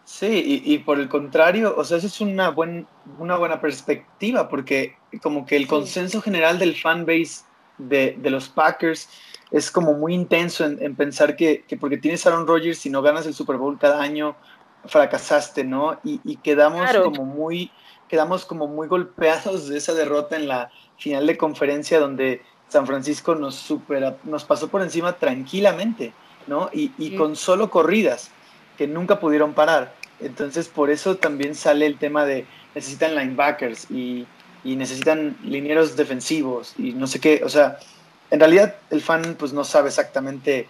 Sí, y, por el contrario, o sea, eso es una, buen, una buena perspectiva, porque como que el consenso general del fanbase de, de los Packers es como muy intenso en, pensar que, que, porque tienes Aaron Rodgers y no ganas el Super Bowl cada año, fracasaste, ¿no? Y, y quedamos como muy quedamos como muy golpeados de esa derrota en la final de conferencia donde San Francisco nos supera, nos pasó por encima tranquilamente, ¿no? Y, y con solo corridas que nunca pudieron parar. Entonces, por eso también sale el tema de necesitan linebackers y, y necesitan linieros defensivos y no sé qué, o sea, en realidad el fan pues no sabe exactamente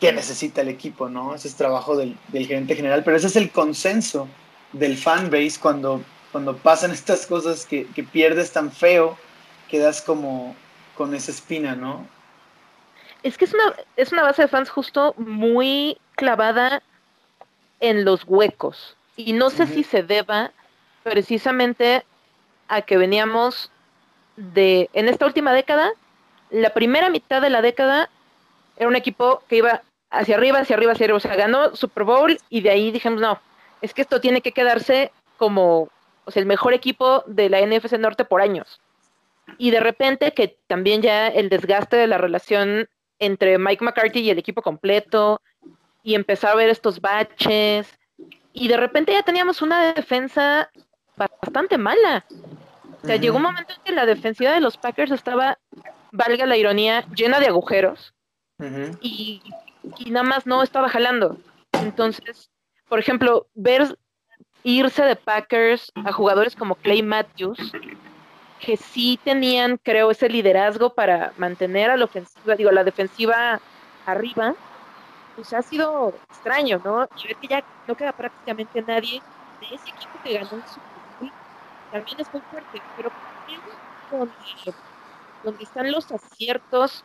qué necesita el equipo, ¿no? Ese es trabajo del, gerente general, pero ese es el consenso del fan base cuando, cuando pasan estas cosas que, que pierdes tan feo, quedas como con esa espina, ¿no? Es que es una, es una base de fans justo muy clavada en los huecos. Y no sé si se deba precisamente a que veníamos de, en esta última década, la primera mitad de la década era un equipo que iba hacia arriba, hacia arriba, hacia arriba, o sea, ganó Super Bowl y de ahí dijimos, no, es que esto tiene que quedarse como o sea, el mejor equipo de la NFC Norte por años. Y de repente que también ya el desgaste de la relación entre Mike McCarthy y el equipo completo, y empezar a ver estos baches, y de repente ya teníamos una defensa bastante mala. O sea, llegó un momento en que la defensiva de los Packers estaba, valga la ironía, llena de agujeros y, nada más no estaba jalando. Entonces, por ejemplo, ver irse de Packers a jugadores como Clay Matthews, que sí tenían, creo, ese liderazgo para mantener a la ofensiva, digo, la defensiva arriba, pues ha sido extraño, ¿no? Y ver que ya no queda prácticamente nadie de ese equipo que ganó su también es muy fuerte, pero con donde están los aciertos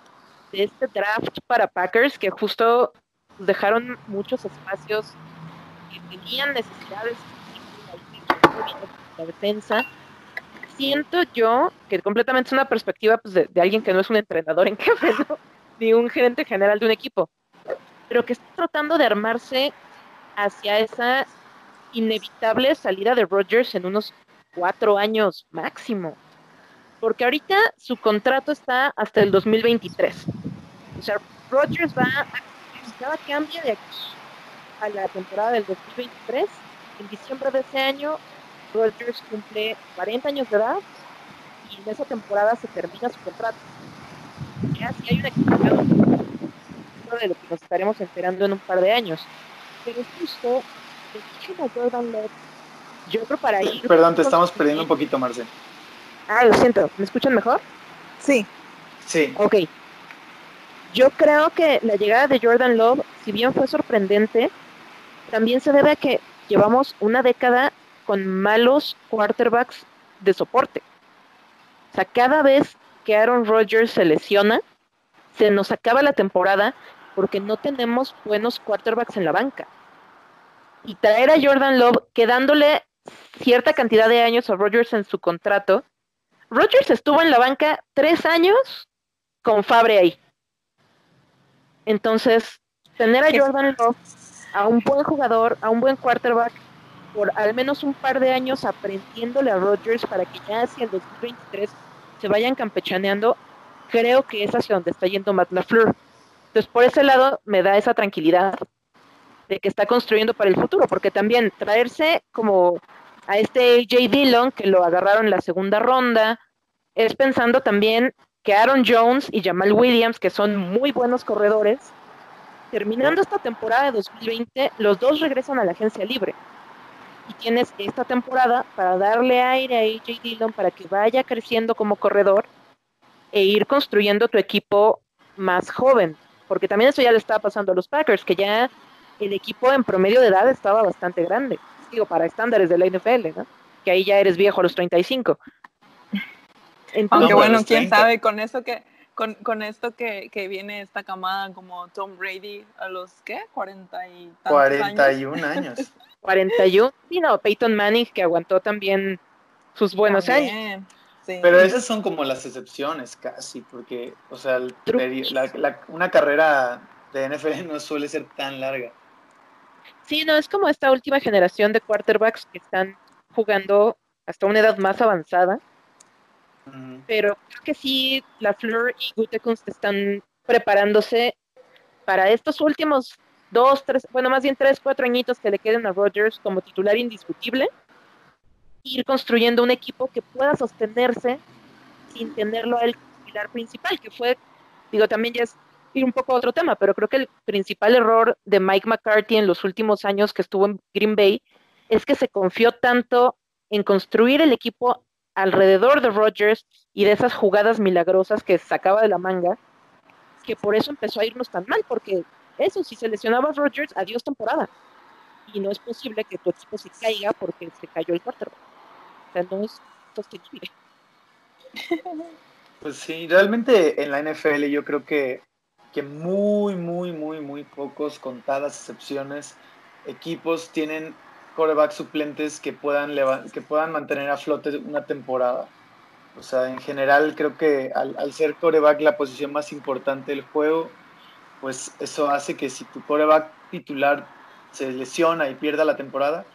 de este draft para Packers, que justo dejaron muchos espacios que tenían necesidades la defensa. Siento yo que completamente es una perspectiva pues, de, alguien que no es un entrenador en jefe, ni un gerente general de un equipo, pero que está tratando de armarse hacia esa inevitable salida de Rodgers en unos cuatro años máximo. Porque ahorita su contrato está hasta el 2023. O sea, Rodgers va a cada cambio de aquí a la temporada del 2023. En diciembre de ese año, Rodgers cumple 40 años de edad y en esa temporada se termina su contrato. Ya si hay un equipo de lo que nos estaremos enterando en un par de años. Pero justo, el Jordan Love, yo creo para ir. Perdón, te estamos perdiendo un poquito, Marce. Ah, lo siento. ¿Me escuchan mejor? Sí. Sí. Ok. Yo creo que la llegada de Jordan Love, si bien fue sorprendente, también se debe a que llevamos una década con malos quarterbacks de soporte. O sea, cada vez que Aaron Rodgers se lesiona, se nos acaba la temporada porque no tenemos buenos quarterbacks en la banca. Y traer a Jordan Love, quedándole cierta cantidad de años a Rodgers en su contrato, Rodgers estuvo en la banca tres años con Fabre ahí. Entonces, tener a Jordan Love, a un buen jugador, a un buen quarterback, por al menos un par de años aprendiéndole a Rodgers para que ya hacia el 2023 se vayan campechaneando, creo que es hacia donde está yendo Matt LaFleur. Entonces, por ese lado, me da esa tranquilidad de que está construyendo para el futuro, porque también traerse como a este AJ Dillon, que lo agarraron en la segunda ronda, es pensando también que Aaron Jones y Jamal Williams, que son muy buenos corredores, terminando esta temporada de 2020, los dos regresan a la agencia libre. Y tienes esta temporada para darle aire a AJ Dillon para que vaya creciendo como corredor e ir construyendo tu equipo más joven. Porque también eso ya le estaba pasando a los Packers, que ya el equipo en promedio de edad estaba bastante grande. Digo, para estándares de la NFL, ¿no? Que ahí ya eres viejo a los 35. Aunque bueno, quién sabe, con eso que, con, con esto que, que, viene esta camada como Tom Brady a los, ¿qué? 40 y 41 años. 41. Sí, no, Peyton Manning que aguantó también sus buenos años. Pero esas son como las excepciones casi, porque, o sea, una carrera de NFL no suele ser tan larga. Sí, no, es como esta última generación de quarterbacks que están jugando hasta una edad más avanzada pero creo que sí, la Fleur y Gutekunst están preparándose para estos últimos dos, tres, bueno, más bien tres, cuatro añitos que le queden a Rodgers como titular indiscutible, ir construyendo un equipo que pueda sostenerse sin tenerlo al pilar principal, que fue, digo, también ya es ir un poco a otro tema, pero creo que el principal error de Mike McCarthy en los últimos años que estuvo en Green Bay es que se confió tanto en construir el equipo alrededor de Rodgers y de esas jugadas milagrosas que sacaba de la manga, que por eso empezó a irnos tan mal, porque eso, si se lesionaba Rodgers, adiós temporada. Y no es posible que tu equipo se caiga porque se cayó el cuarto. O sea, no es sostenible. Pues sí, realmente en la NFL yo creo que, que muy, muy, muy, muy pocos, contadas excepciones, equipos tienen coreback suplentes que puedan, que puedan mantener a flote una temporada. O sea, en general creo que al, ser coreback la posición más importante del juego, pues eso hace que si tu coreback titular se lesiona y pierda la temporada,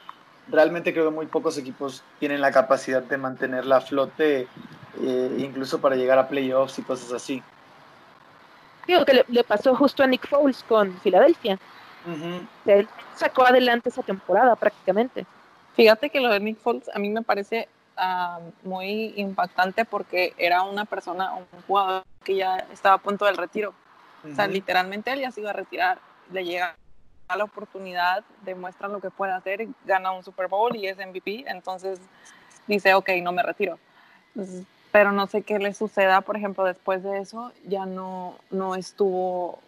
realmente creo que muy pocos equipos tienen la capacidad de mantenerla a flote, eh, incluso para llegar a playoffs y cosas así. Digo que le, pasó justo a Nick Foles con Filadelfia. Él sacó adelante esa temporada prácticamente. Fíjate que lo de Nick Foles a mí me parece ah, muy impactante porque era una persona, un jugador que ya estaba a punto del retiro. O sea, literalmente él ya se iba a retirar. Le llega a la oportunidad, demuestra lo que puede hacer, gana un Super Bowl y es MVP. Entonces dice, ok, no me retiro. pero no sé qué le suceda, por ejemplo, después de eso, ya no, no estuvo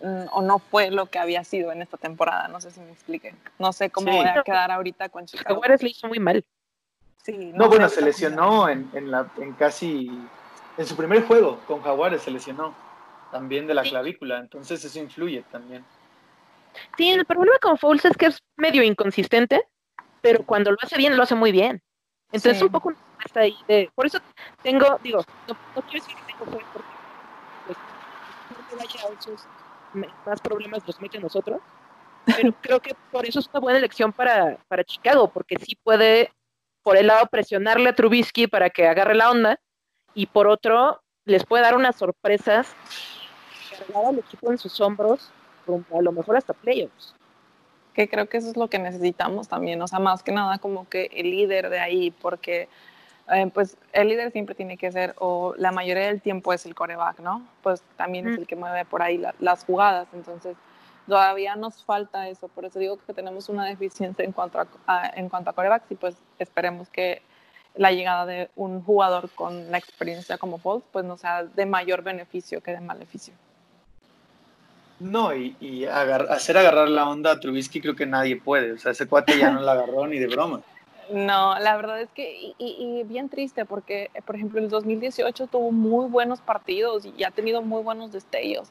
Mm, o no fue lo que había sido en esta temporada. No sé si me expliquen. No sé cómo voy a quedar ahorita con Chicago. le hizo muy mal. Sí, no, bueno, se lesionó en, en, la, en casi En su primer juego con Jaguares se lesionó también de la clavícula, entonces eso influye también. Sí, el problema con Foles es que es medio inconsistente, pero cuando lo hace bien, lo hace muy bien. Entonces un poco está ahí de, por eso tengo, digo, no, quiero decir que tengo fe porque pues, más problemas los mete nosotros, pero creo que por eso es una buena elección para, para Chicago, porque sí puede, por el lado, presionarle a Trubisky para que agarre la onda, y por otro, les puede dar unas sorpresas, cargar al equipo en sus hombros, a lo mejor hasta playoffs. Que creo que eso es lo que necesitamos también, o sea, más que nada como que el líder de ahí, porque eh, pues el líder siempre tiene que ser, o la mayoría del tiempo es el coreback, ¿no? Pues también es el que mueve por ahí las jugadas, entonces todavía nos falta eso, por eso digo que tenemos una deficiencia en cuanto a, en cuanto a corebacks y pues esperemos que la llegada de un jugador con la experiencia como Foles pues no sea de mayor beneficio que de maleficio. No, y, hacer agarrar la onda a Trubisky creo que nadie puede, o sea, ese cuate ya no la agarró ni de broma. No, la verdad es que, y, bien triste, porque, por ejemplo, en el 2018 tuvo muy buenos partidos y ha tenido muy buenos destellos,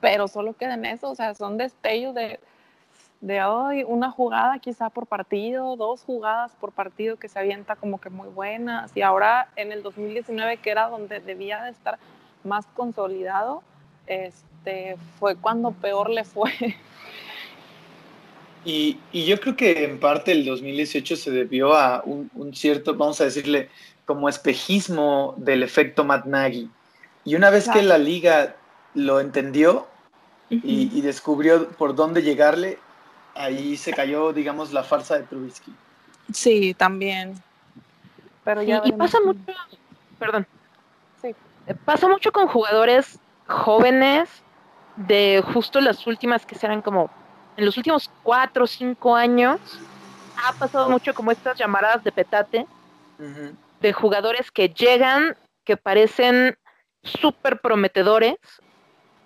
pero solo queda en eso, o sea, son destellos de, de hoy, una jugada quizá por partido, dos jugadas por partido que se avienta como que muy buenas, y ahora en el 2019, que era donde debía de estar más consolidado, este, fue cuando peor le fue. Y, yo creo que en parte el 2018 se debió a un, cierto, vamos a decirle, como espejismo del efecto Matt Nagy. Y una vez que la liga lo entendió y, descubrió por dónde llegarle, ahí se cayó, digamos, la farsa de Trubisky. Sí, también. Pero ya y, pasa mucho, perdón. Sí. Eh, pasa mucho con jugadores jóvenes de justo las últimas que serán como en los últimos cuatro o cinco años ha pasado mucho como estas llamadas de petate de jugadores que llegan, que parecen súper prometedores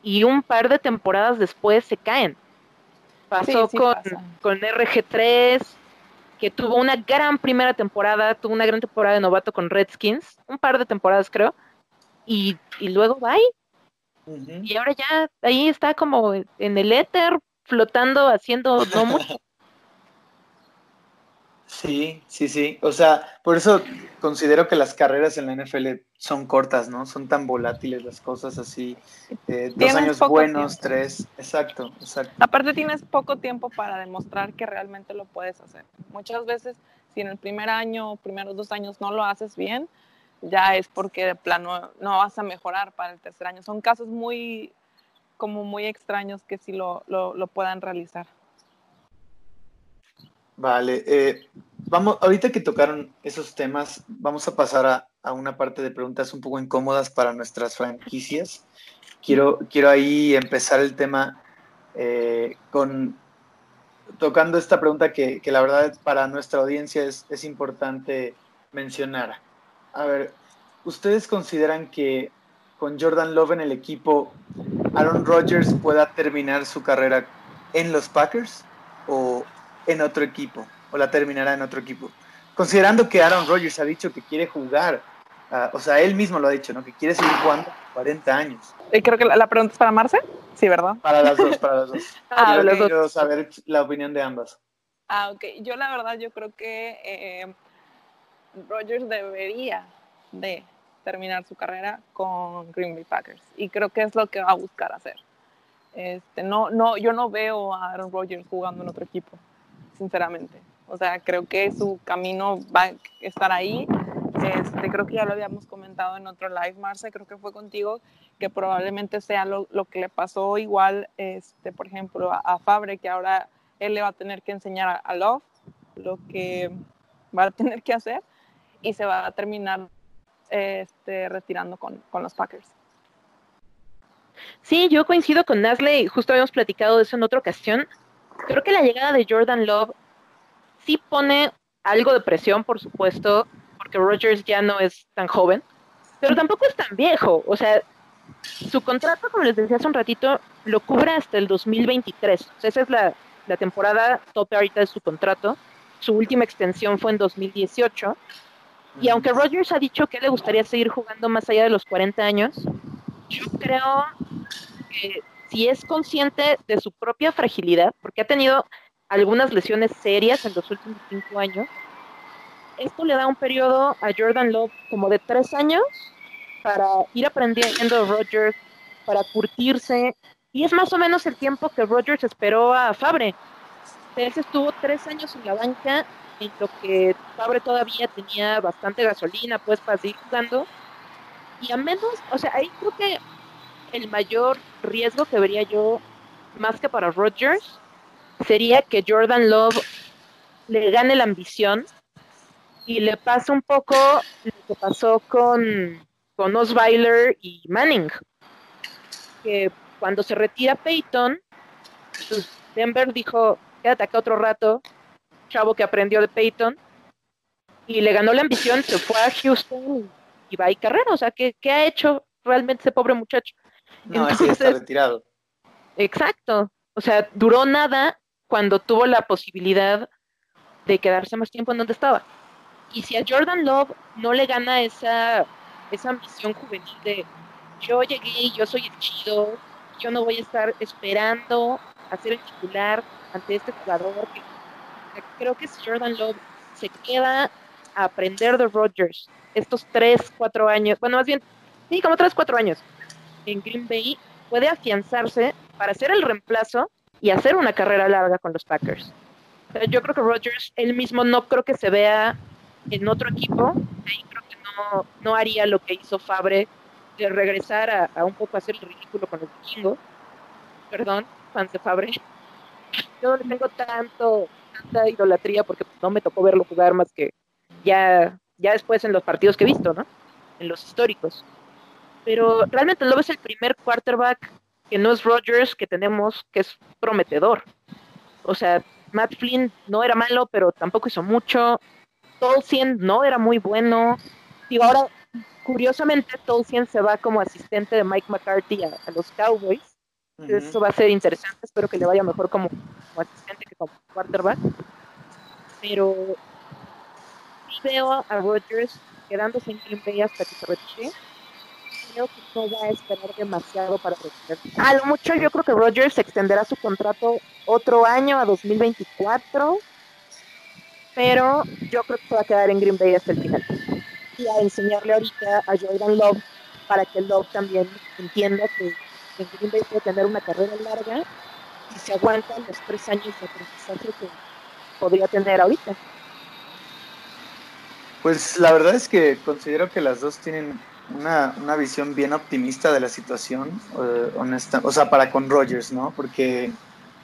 y un par de temporadas después se caen. Pasó con, con RG3, que tuvo una gran primera temporada, tuvo una gran temporada de novato con Redskins, un par de temporadas creo, y, y luego bye. Y ahora ya ahí está como en el éter, flotando, haciendo no mucho. Sí, sí, sí. O sea, por eso considero que las carreras en la NFL son cortas, ¿no? Son tan volátiles las cosas así. Eh, dos años buenos, tres. Exacto, exacto. Aparte tienes poco tiempo para demostrar que realmente lo puedes hacer. Muchas veces, si en el primer año, primeros dos años no lo haces bien, ya es porque de plano no vas a mejorar para el tercer año. Son casos muy como muy extraños que sí lo, puedan realizar. Vale, eh, vamos, ahorita que tocaron esos temas, vamos a pasar a, una parte de preguntas un poco incómodas para nuestras franquicias. Quiero, quiero ahí empezar el tema eh, con tocando esta pregunta que, la verdad para nuestra audiencia es, es importante mencionar. A ver, ¿ustedes consideran que con Jordan Love en el equipo, Aaron Rodgers pueda terminar su carrera en los Packers o en otro equipo, o la terminará en otro equipo. Considerando que Aaron Rodgers ha dicho que quiere jugar, ah, o sea, él mismo lo ha dicho, ¿no? Que quiere seguir jugando 40 años. Y creo que la, pregunta es para Marce, sí, ¿verdad? Para las dos, para las dos. ah, quiero saber la opinión de ambas. Ah, ok. Yo la verdad, yo creo que eh, Rodgers debería de terminar su carrera con Green Bay Packers y creo que es lo que va a buscar hacer. Este, no, no, yo no veo a Aaron Rodgers jugando en otro equipo, sinceramente. O sea, creo que su camino va a estar ahí. Este, creo que ya lo habíamos comentado en otro live, Marce, creo que fue contigo, que probablemente sea lo, que le pasó igual, este, por ejemplo, a, Fabre, que ahora él le va a tener que enseñar a, a Love lo que va a tener que hacer y se va a terminar este, retirando con, los Packers. Sí, yo coincido con Nasley, justo habíamos platicado de eso en otra ocasión. Creo que la llegada de Jordan Love sí pone algo de presión, por supuesto, porque Rogers ya no es tan joven, pero tampoco es tan viejo. O sea, su contrato, como les decía hace un ratito, lo cubre hasta el 2023. esa es la, la temporada tope ahorita de su contrato. Su última extensión fue en 2018 Y aunque Rodgers ha dicho que le gustaría seguir jugando más allá de los 40 años, yo creo que si es consciente de su propia fragilidad, porque ha tenido algunas lesiones serias en los últimos cinco años, esto le da un periodo a Jordan Love como de tres años para ir aprendiendo Rodgers, para curtirse, y es más o menos el tiempo que Rodgers esperó a Fabre. Él estuvo tres años en la banca, en lo que Fabre todavía tenía bastante gasolina, pues, para seguir jugando. Y a menos, o sea, ahí creo que el mayor riesgo que vería yo, más que para Rodgers, sería que Jordan Love le gane la ambición y le pase un poco lo que pasó con, con Osweiler y Manning. Que cuando se retira Peyton, pues Denver dijo, quédate acá otro rato, chavo que aprendió de Peyton, y le ganó la ambición, se fue a Houston y va a ir carrera. O sea, ¿qué, ¿qué, ha hecho realmente ese pobre muchacho? No, ese está retirado. Exacto. O sea, duró nada cuando tuvo la posibilidad de quedarse más tiempo en donde estaba. Y si a Jordan Love no le gana esa, esa ambición juvenil de yo llegué y yo soy el chido, yo no voy a estar esperando a ser el titular ante este jugador. Creo que si Jordan Love se queda a aprender de Rodgers estos tres, cuatro años, bueno, más bien, sí, como tres, cuatro años en Green Bay, puede afianzarse para ser el reemplazo y hacer una carrera larga con los Packers. yo creo que Rodgers, él mismo no creo que se vea en otro equipo, ahí creo que no, no haría lo que hizo Fabre de regresar a, a un poco hacer el ridículo con los vikingos. Perdón, fans de Fabre. Yo no le tengo tanto, tanta idolatría porque no me tocó verlo jugar más que ya, ya después en los partidos que he visto, ¿no? En los históricos. Pero realmente lo ves el primer quarterback que no es Rodgers que tenemos, que es prometedor. O sea, Matt Flynn no era malo, pero tampoco hizo mucho. Tolkien no era muy bueno. Y ahora Curiosamente, Tolkien se va como asistente de Mike McCarthy a, los Cowboys. Eso va a ser interesante. Espero que le vaya mejor como, asistente que como quarterback. Pero sí veo a Rodgers quedándose en Green Bay hasta que se retire. Creo que no va a esperar demasiado para retirarse. A lo mucho yo creo que Rodgers extenderá su contrato otro año a 2024. Pero yo creo que se va a quedar en Green Bay hasta el final y a enseñarle ahorita a Jordan Love para que Love también entienda que en Green Bay puede tener una carrera larga se aguantan los tres años de aprendizaje que podría tener ahorita. Pues la verdad es que considero que las dos tienen una, una visión bien optimista de la situación, eh, o sea, para con Rogers, ¿no? Porque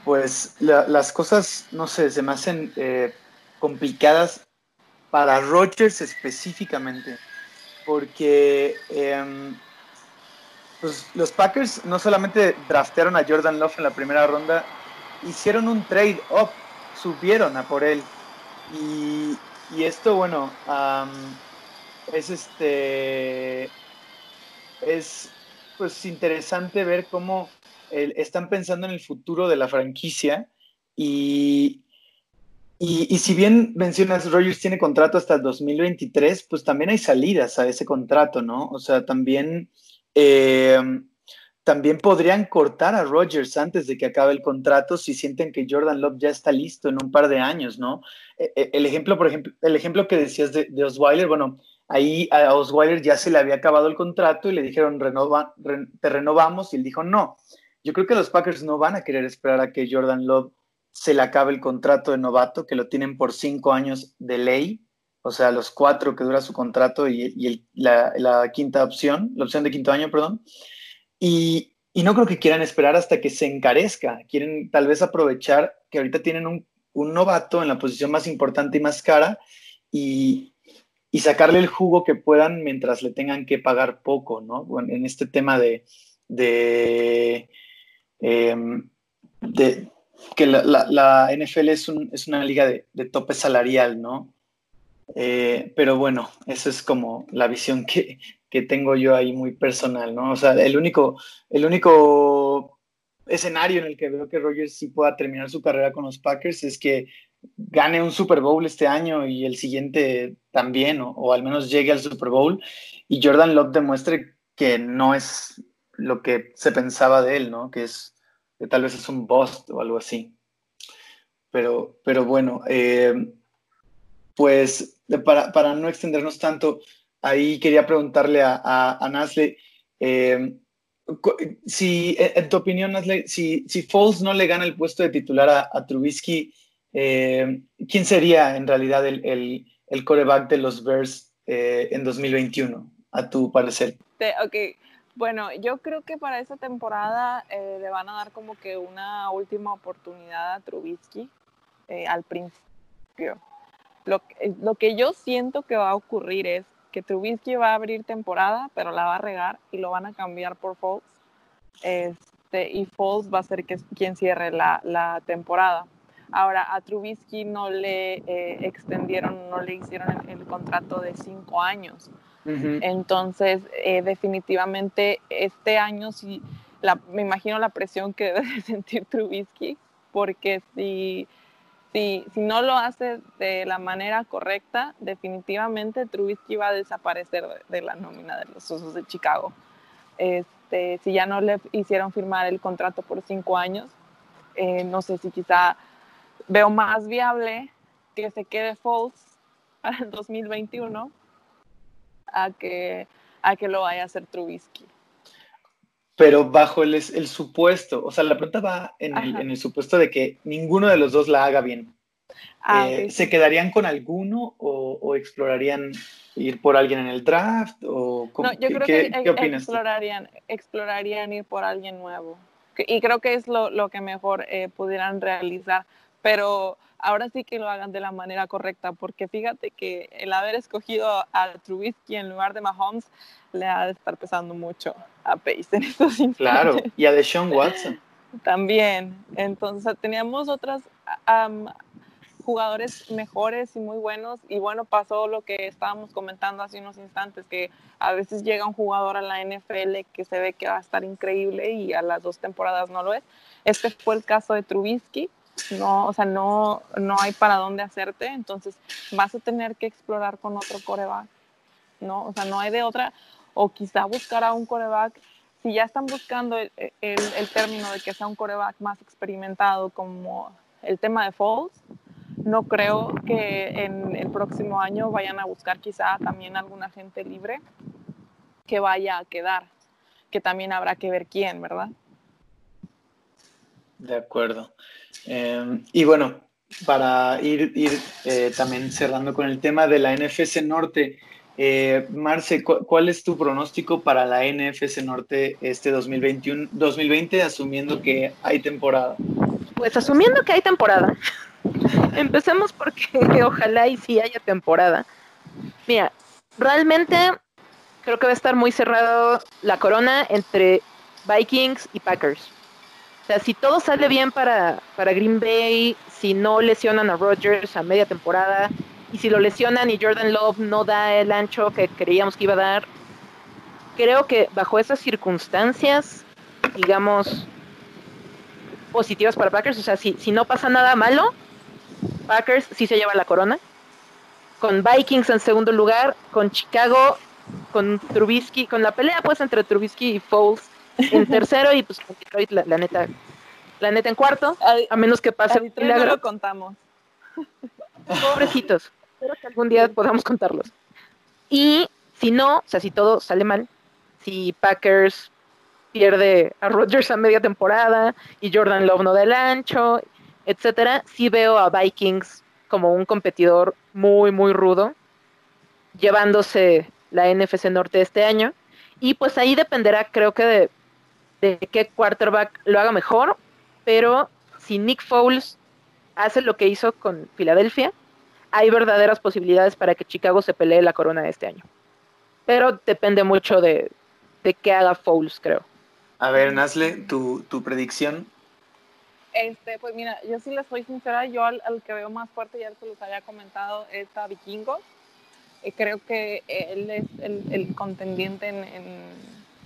pues las cosas, no sé, se me hacen eh, complicadas para Rodgers específicamente, porque em, pues, los Packers no solamente draftearon a Jordan Love en la primera ronda, hicieron un trade up, subieron a por él. Y, esto, bueno, es este es pues interesante ver cómo están pensando en el futuro de la franquicia y, y, si bien mencionas, Rogers tiene contrato hasta el 2023, pues también hay salidas a ese contrato, ¿no? O sea, también, eh, también podrían cortar a Rogers antes de que acabe el contrato si sienten que Jordan Love ya está listo en un par de años, ¿no? E, e, el ejemplo, por ejemplo, el ejemplo que decías de, de Osweiler, bueno, ahí a Osweiler ya se le había acabado el contrato y le dijeron, Renova, te renovamos, y él dijo, no. Yo creo que los Packers no van a querer esperar a que Jordan Love se le acaba el contrato de novato, que lo tienen por cinco años de ley, o sea, los cuatro que dura su contrato y, la, quinta opción, la opción de quinto año, perdón. Y, no creo que quieran esperar hasta que se encarezca, quieren tal vez aprovechar que ahorita tienen un, novato en la posición más importante y más cara y, sacarle el jugo que puedan mientras le tengan que pagar poco, ¿no? Bueno, en este tema de, de, em, de que la, NFL es, una liga de, tope salarial, ¿no? Eh, pero bueno, esa es como la visión que, tengo yo ahí muy personal, ¿no? O sea, el único, el único escenario en el que veo que Rogers sí pueda terminar su carrera con los Packers es que gane un Super Bowl este año y el siguiente también, o, al menos llegue al Super Bowl, y Jordan Love demuestre que no es lo que se pensaba de él, ¿no? Que es, que tal vez es un bust o algo así. Pero, pero bueno, eh, pues para, no extendernos tanto, ahí quería preguntarle a, a, Nasle, eh, si, en tu opinión, Nasle, si, si Foles no le gana el puesto de titular a, Trubisky, eh, ¿quién sería en realidad el, el, el coreback de los Bears eh, en 2021, a tu parecer? Ok, bueno, yo creo que para esa temporada le van a dar como que una última oportunidad a Trubisky al principio lo, lo que yo siento que va a ocurrir es que Trubisky va a abrir temporada, pero la va a regar y lo van a cambiar por Foles. Este, y Foles va a ser que, quien cierre la, la temporada. Ahora, a Trubisky no le eh, extendieron, no le hicieron el, contrato de cinco años. Entonces, eh, definitivamente, este año sí, la, me imagino la presión que debe sentir Trubisky, porque si si, no lo hace de la manera correcta, definitivamente Trubisky va a desaparecer de, la nómina de los Osos de Chicago. Este, si ya no le hicieron firmar el contrato por cinco años, eh, no sé si quizá veo más viable que se quede Foles para el 2021 a que, a que lo vaya a hacer Trubisky pero bajo el, el, supuesto, o sea, la pregunta va en el, supuesto de que ninguno de los dos la haga bien. Ah, eh, ¿Se quedarían con alguno o, explorarían ir por alguien en el draft? O, no, yo creo que explorarían, explorarían ir por alguien nuevo. Y creo que es lo, lo que mejor eh, pudieran realizar. Pero ahora sí que lo hagan de la manera correcta, porque fíjate que el haber escogido a Trubisky en lugar de Mahomes le ha de estar pesando mucho a Pace en estos instantes. Claro, y a Deshaun Watson. También. Entonces teníamos otros jugadores mejores y muy buenos. Y bueno, pasó lo que estábamos comentando hace unos instantes, que a veces llega un jugador a la NFL que se ve que va a estar increíble y a las dos temporadas no lo es. Este fue el caso de Trubisky. No, o sea, no, no hay para dónde hacerte, entonces vas a tener que explorar con otro coreback, ¿no? O sea, no hay de otra o quizá buscar a un coreback, si ya están buscando el, el, término de que sea un coreback más experimentado como el tema de Falls, no creo que en el próximo año vayan a buscar quizá también alguna gente libre que vaya a quedar, que también habrá que ver quién, ¿verdad? De acuerdo. Em, y bueno, para ir, ir eh, también cerrando con el tema de la NFC Norte, eh, Marce, ¿cuál es tu pronóstico para la NFC Norte este 2021, 2020, asumiendo que hay temporada? Pues asumiendo que hay temporada. Empecemos porque ojalá y sí haya temporada. Mira, realmente creo que va a estar muy cerrado la corona entre Vikings y Packers. O sea, si todo sale bien para, para Green Bay, si no lesionan a Rodgers a media temporada, y si lo lesionan y Jordan Love no da el ancho que creíamos que iba a dar, creo que bajo esas circunstancias, digamos, positivas para Packers, o sea, si, si no pasa nada malo, Packers sí se lleva la corona. Con Vikings en segundo lugar, con Chicago, con Trubisky, con la pelea pues entre Trubisky y Foles en tercero y pues con Detroit la, neta la neta en cuarto, a, menos que pase un milagro. lo contamos. Pobrecitos espero que algún día podamos contarlos. Y si no, o sea, si todo sale mal, si Packers pierde a Rodgers a media temporada y Jordan Love no del ancho, etcétera, sí veo a Vikings como un competidor muy, muy rudo, llevándose la NFC Norte este año. Y pues ahí dependerá, creo que, de, de qué quarterback lo haga mejor, pero si Nick Foles hace lo que hizo con Filadelfia, hay verdaderas posibilidades para que Chicago se pelee la corona este año. Pero depende mucho de, de qué haga Fouls, creo. A ver, Nasle, tu, tu predicción. Este, pues mira, yo sí les soy sincera, yo al, que veo más fuerte, ya se los había comentado, es a Vikingo. Eh, creo que él es el, el contendiente en,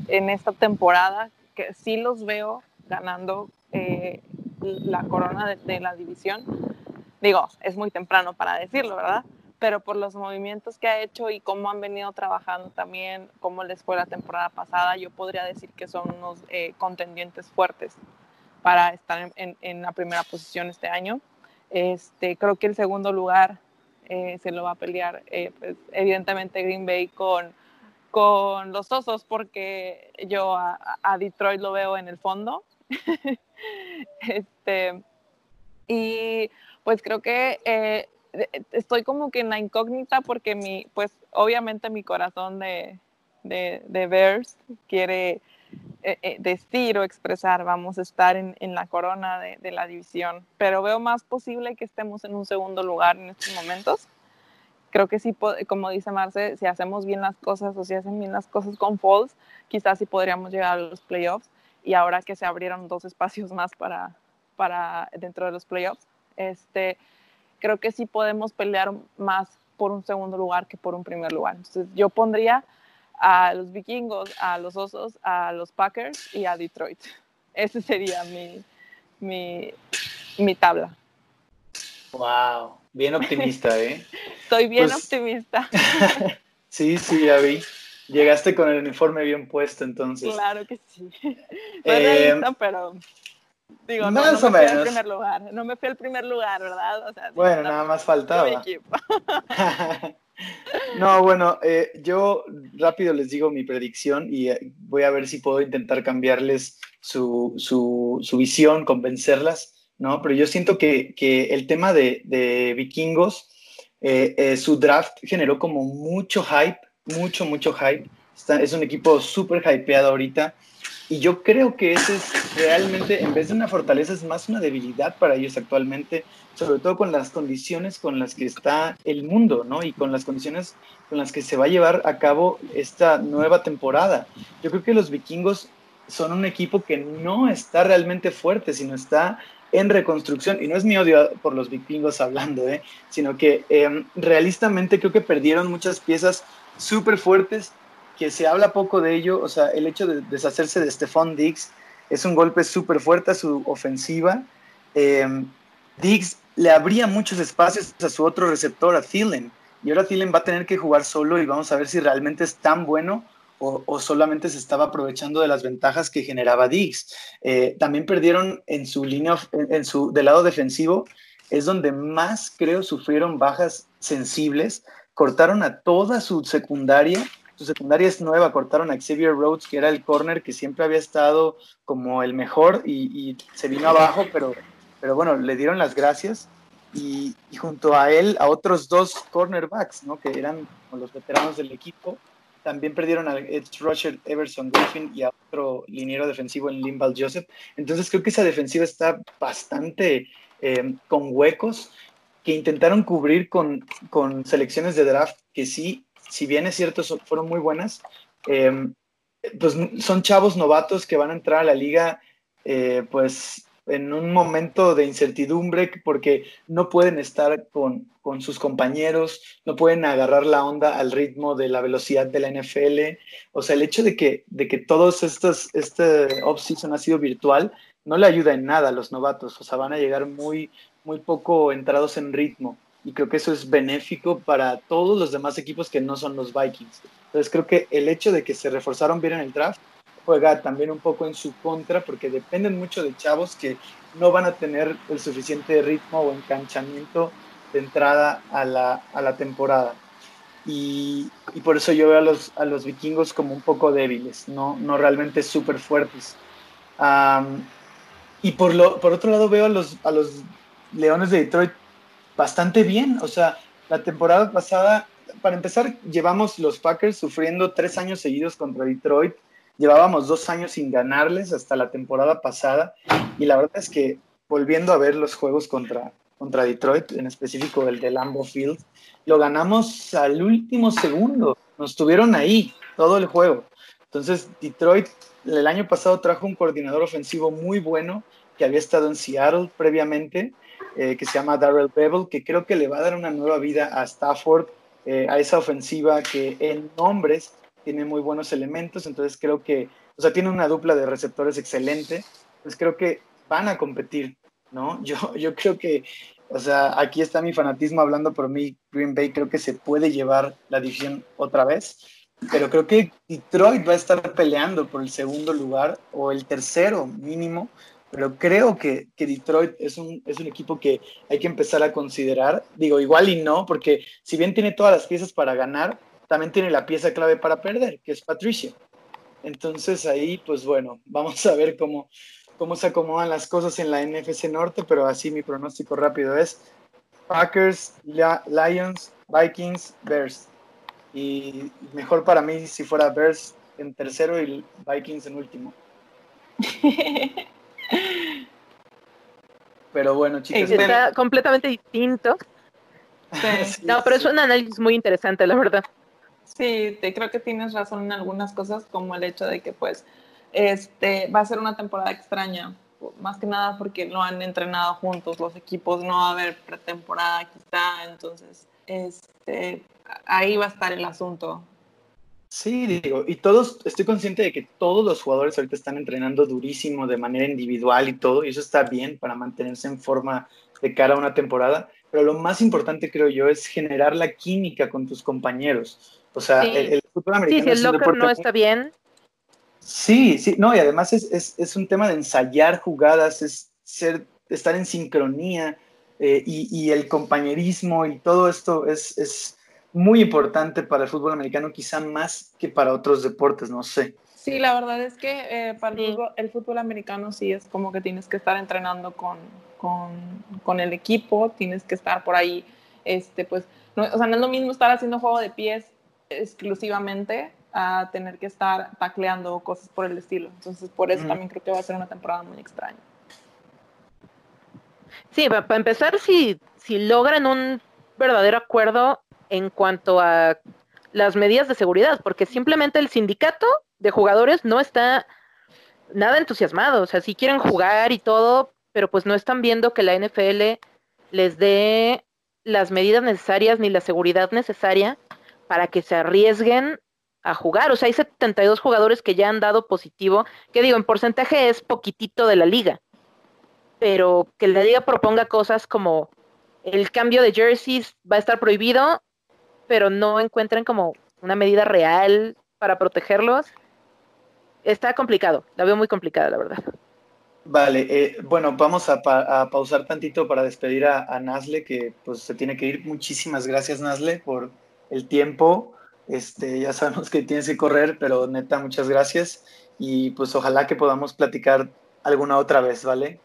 en, esta temporada, que sí los veo ganando eh, la corona de, de, la división Digo, es muy temprano para decirlo, ¿verdad? Pero por los movimientos que ha hecho y cómo han venido trabajando también, cómo les fue la temporada pasada, yo podría decir que son unos eh, contendientes fuertes para estar en, la primera posición este año. Este, creo que el segundo lugar eh, se lo va a pelear, eh, pues, evidentemente, Green Bay con, con los osos, porque yo a, a Detroit lo veo en el fondo. este, y pues creo que eh, estoy como que en la incógnita porque mi, pues obviamente mi corazón de, de, de Bears quiere eh, eh, decir o expresar, vamos a estar en, en la corona de, de, la división, pero veo más posible que estemos en un segundo lugar en estos momentos. Creo que sí, como dice Marce, si hacemos bien las cosas o si hacen bien las cosas con Falls, quizás sí podríamos llegar a los playoffs y ahora que se abrieron dos espacios más para, para dentro de los playoffs, este, creo que sí podemos pelear más por un segundo lugar que por un primer lugar. Entonces yo pondría a los vikingos, a los osos, a los Packers y a Detroit. Ese sería mi, mi, mi tabla. Wow, bien optimista, ¿eh? Estoy bien pues optimista. sí, sí, ya vi. Llegaste con el uniforme bien puesto, entonces. Claro que sí. eh, pero digo, no, no, me fui al primer lugar. No me fui al primer lugar, ¿verdad? O sea, bueno, nada más faltaba. No, bueno, eh, yo rápido les digo mi predicción y eh, voy a ver si puedo intentar cambiarles su, su, su visión, convencerlas, ¿no? Pero yo siento que, que el tema de, de vikingos, eh, su draft generó como mucho hype, mucho, mucho hype. Está, es un equipo súper hypeado ahorita. Y yo creo que ese es realmente, en vez de una fortaleza, es más una debilidad para ellos actualmente, sobre todo con las condiciones con las que está el mundo, ¿no? Y con las condiciones con las que se va a llevar a cabo esta nueva temporada. Yo creo que los vikingos son un equipo que no está realmente fuerte, sino está en reconstrucción. Y no es mi odio por los vikingos hablando, ¿eh? sino que eh, realistamente creo que perdieron muchas piezas súper fuertes que se habla poco de ello, o sea, el hecho de deshacerse de Stephon Diggs es un golpe súper fuerte a su ofensiva. Eh, Diggs le abría muchos espacios a su otro receptor, a Thielen, y ahora Thielen va a tener que jugar solo y vamos a ver si realmente es tan bueno o, solamente se estaba aprovechando de las ventajas que generaba Diggs. Eh, también perdieron en su línea, en su, del lado defensivo, es donde más creo sufrieron bajas sensibles, cortaron a toda su secundaria su secundaria es nueva, cortaron a Xavier Rhodes, que era el corner que siempre había estado como el mejor y, se vino abajo, pero, pero bueno, le dieron las gracias. Y, junto a él, a otros dos cornerbacks, ¿no? que eran los veteranos del equipo, también perdieron a Edge Rusher Everson Griffin y a otro liniero defensivo en Limbal Joseph. Entonces creo que esa defensiva está bastante eh, con huecos que intentaron cubrir con, con selecciones de draft que sí si bien es cierto, fueron muy buenas, eh, pues son chavos novatos que van a entrar a la liga, eh, pues en un momento de incertidumbre porque no pueden estar con, con, sus compañeros, no pueden agarrar la onda al ritmo de la velocidad de la NFL. O sea, el hecho de que, de que todos estos, este off-season ha sido virtual, no le ayuda en nada a los novatos. O sea, van a llegar muy, muy poco entrados en ritmo y creo que eso es benéfico para todos los demás equipos que no son los Vikings. Entonces creo que el hecho de que se reforzaron bien en el draft juega también un poco en su contra porque dependen mucho de chavos que no van a tener el suficiente ritmo o enganchamiento de entrada a la, a la temporada. Y, y, por eso yo veo a los, a los vikingos como un poco débiles, no, no realmente súper fuertes. Um, y por, lo, por otro lado veo a los, a los Leones de Detroit bastante bien. O sea, la temporada pasada, para empezar, llevamos los Packers sufriendo tres años seguidos contra Detroit. Llevábamos dos años sin ganarles hasta la temporada pasada. Y la verdad es que volviendo a ver los juegos contra, contra Detroit, en específico el de Lambeau Field, lo ganamos al último segundo. Nos tuvieron ahí todo el juego. Entonces, Detroit el año pasado trajo un coordinador ofensivo muy bueno que había estado en Seattle previamente eh, que se llama Darrell Bevel, que creo que le va a dar una nueva vida a Stafford, eh, a esa ofensiva que en nombres tiene muy buenos elementos, entonces creo que, o sea, tiene una dupla de receptores excelente, pues creo que van a competir, ¿no? Yo, yo creo que O sea, aquí está mi fanatismo hablando por mí. Green Bay creo que se puede llevar la división otra vez, pero creo que Detroit va a estar peleando por el segundo lugar o el tercero mínimo. Pero creo que, que Detroit es un, es un equipo que hay que empezar a considerar. Digo, igual y no, porque si bien tiene todas las piezas para ganar, también tiene la pieza clave para perder, que es Patricia. Entonces ahí, pues bueno, vamos a ver cómo, cómo se acomodan las cosas en la NFC Norte, pero así mi pronóstico rápido es Packers, Lions, Vikings, Bears. Y mejor para mí si fuera Bears en tercero y Vikings en último. Pero bueno, chicos. Está completamente distinto. no, pero es un análisis muy interesante, la verdad. Sí, te, creo que tienes razón en algunas cosas, como el hecho de que pues este, va a ser una temporada extraña, más que nada porque no han entrenado juntos los equipos, no va a haber pretemporada quizá, entonces este, ahí va a estar el asunto. Sí, digo, y todos, estoy consciente de que todos los jugadores ahorita están entrenando durísimo de manera individual y todo, y eso está bien para mantenerse en forma de cara a una temporada, pero lo más importante creo yo es generar la química con tus compañeros. O sea, el, fútbol americano. Sí, si el locker no está bien. Sí, sí, no, y además es, un tema de ensayar jugadas, es ser, estar en sincronía eh, y, el compañerismo y todo esto es, muy importante para el fútbol americano, quizá más que para otros deportes, no sé. Sí, la verdad es que eh, para el fútbol, americano sí es como que tienes que estar entrenando con, con, el equipo, tienes que estar por ahí, este, pues, no, o sea, no es lo mismo estar haciendo juego de pies exclusivamente a tener que estar tacleando cosas por el estilo. Entonces, por eso también creo que va a ser una temporada muy extraña. Sí, para empezar, si, si logran un verdadero acuerdo en cuanto a las medidas de seguridad, porque simplemente el sindicato de jugadores no está nada entusiasmado. O sea, si quieren jugar y todo, pero pues no están viendo que la NFL les dé las medidas necesarias ni la seguridad necesaria para que se arriesguen a jugar. O sea, hay 72 jugadores que ya han dado positivo, que digo, en porcentaje es poquitito de la liga, pero que la liga proponga cosas como el cambio de jerseys va a estar prohibido, pero no encuentren como una medida real para protegerlos. Está complicado, la veo muy complicada, la verdad. Vale, eh, bueno, vamos a, pausar tantito para despedir a, a, Nasle, que pues se tiene que ir. Muchísimas gracias, Nasle, por el tiempo. Este, ya sabemos que tienes que correr, pero neta, muchas gracias. Y pues ojalá que podamos platicar alguna otra vez, ¿vale?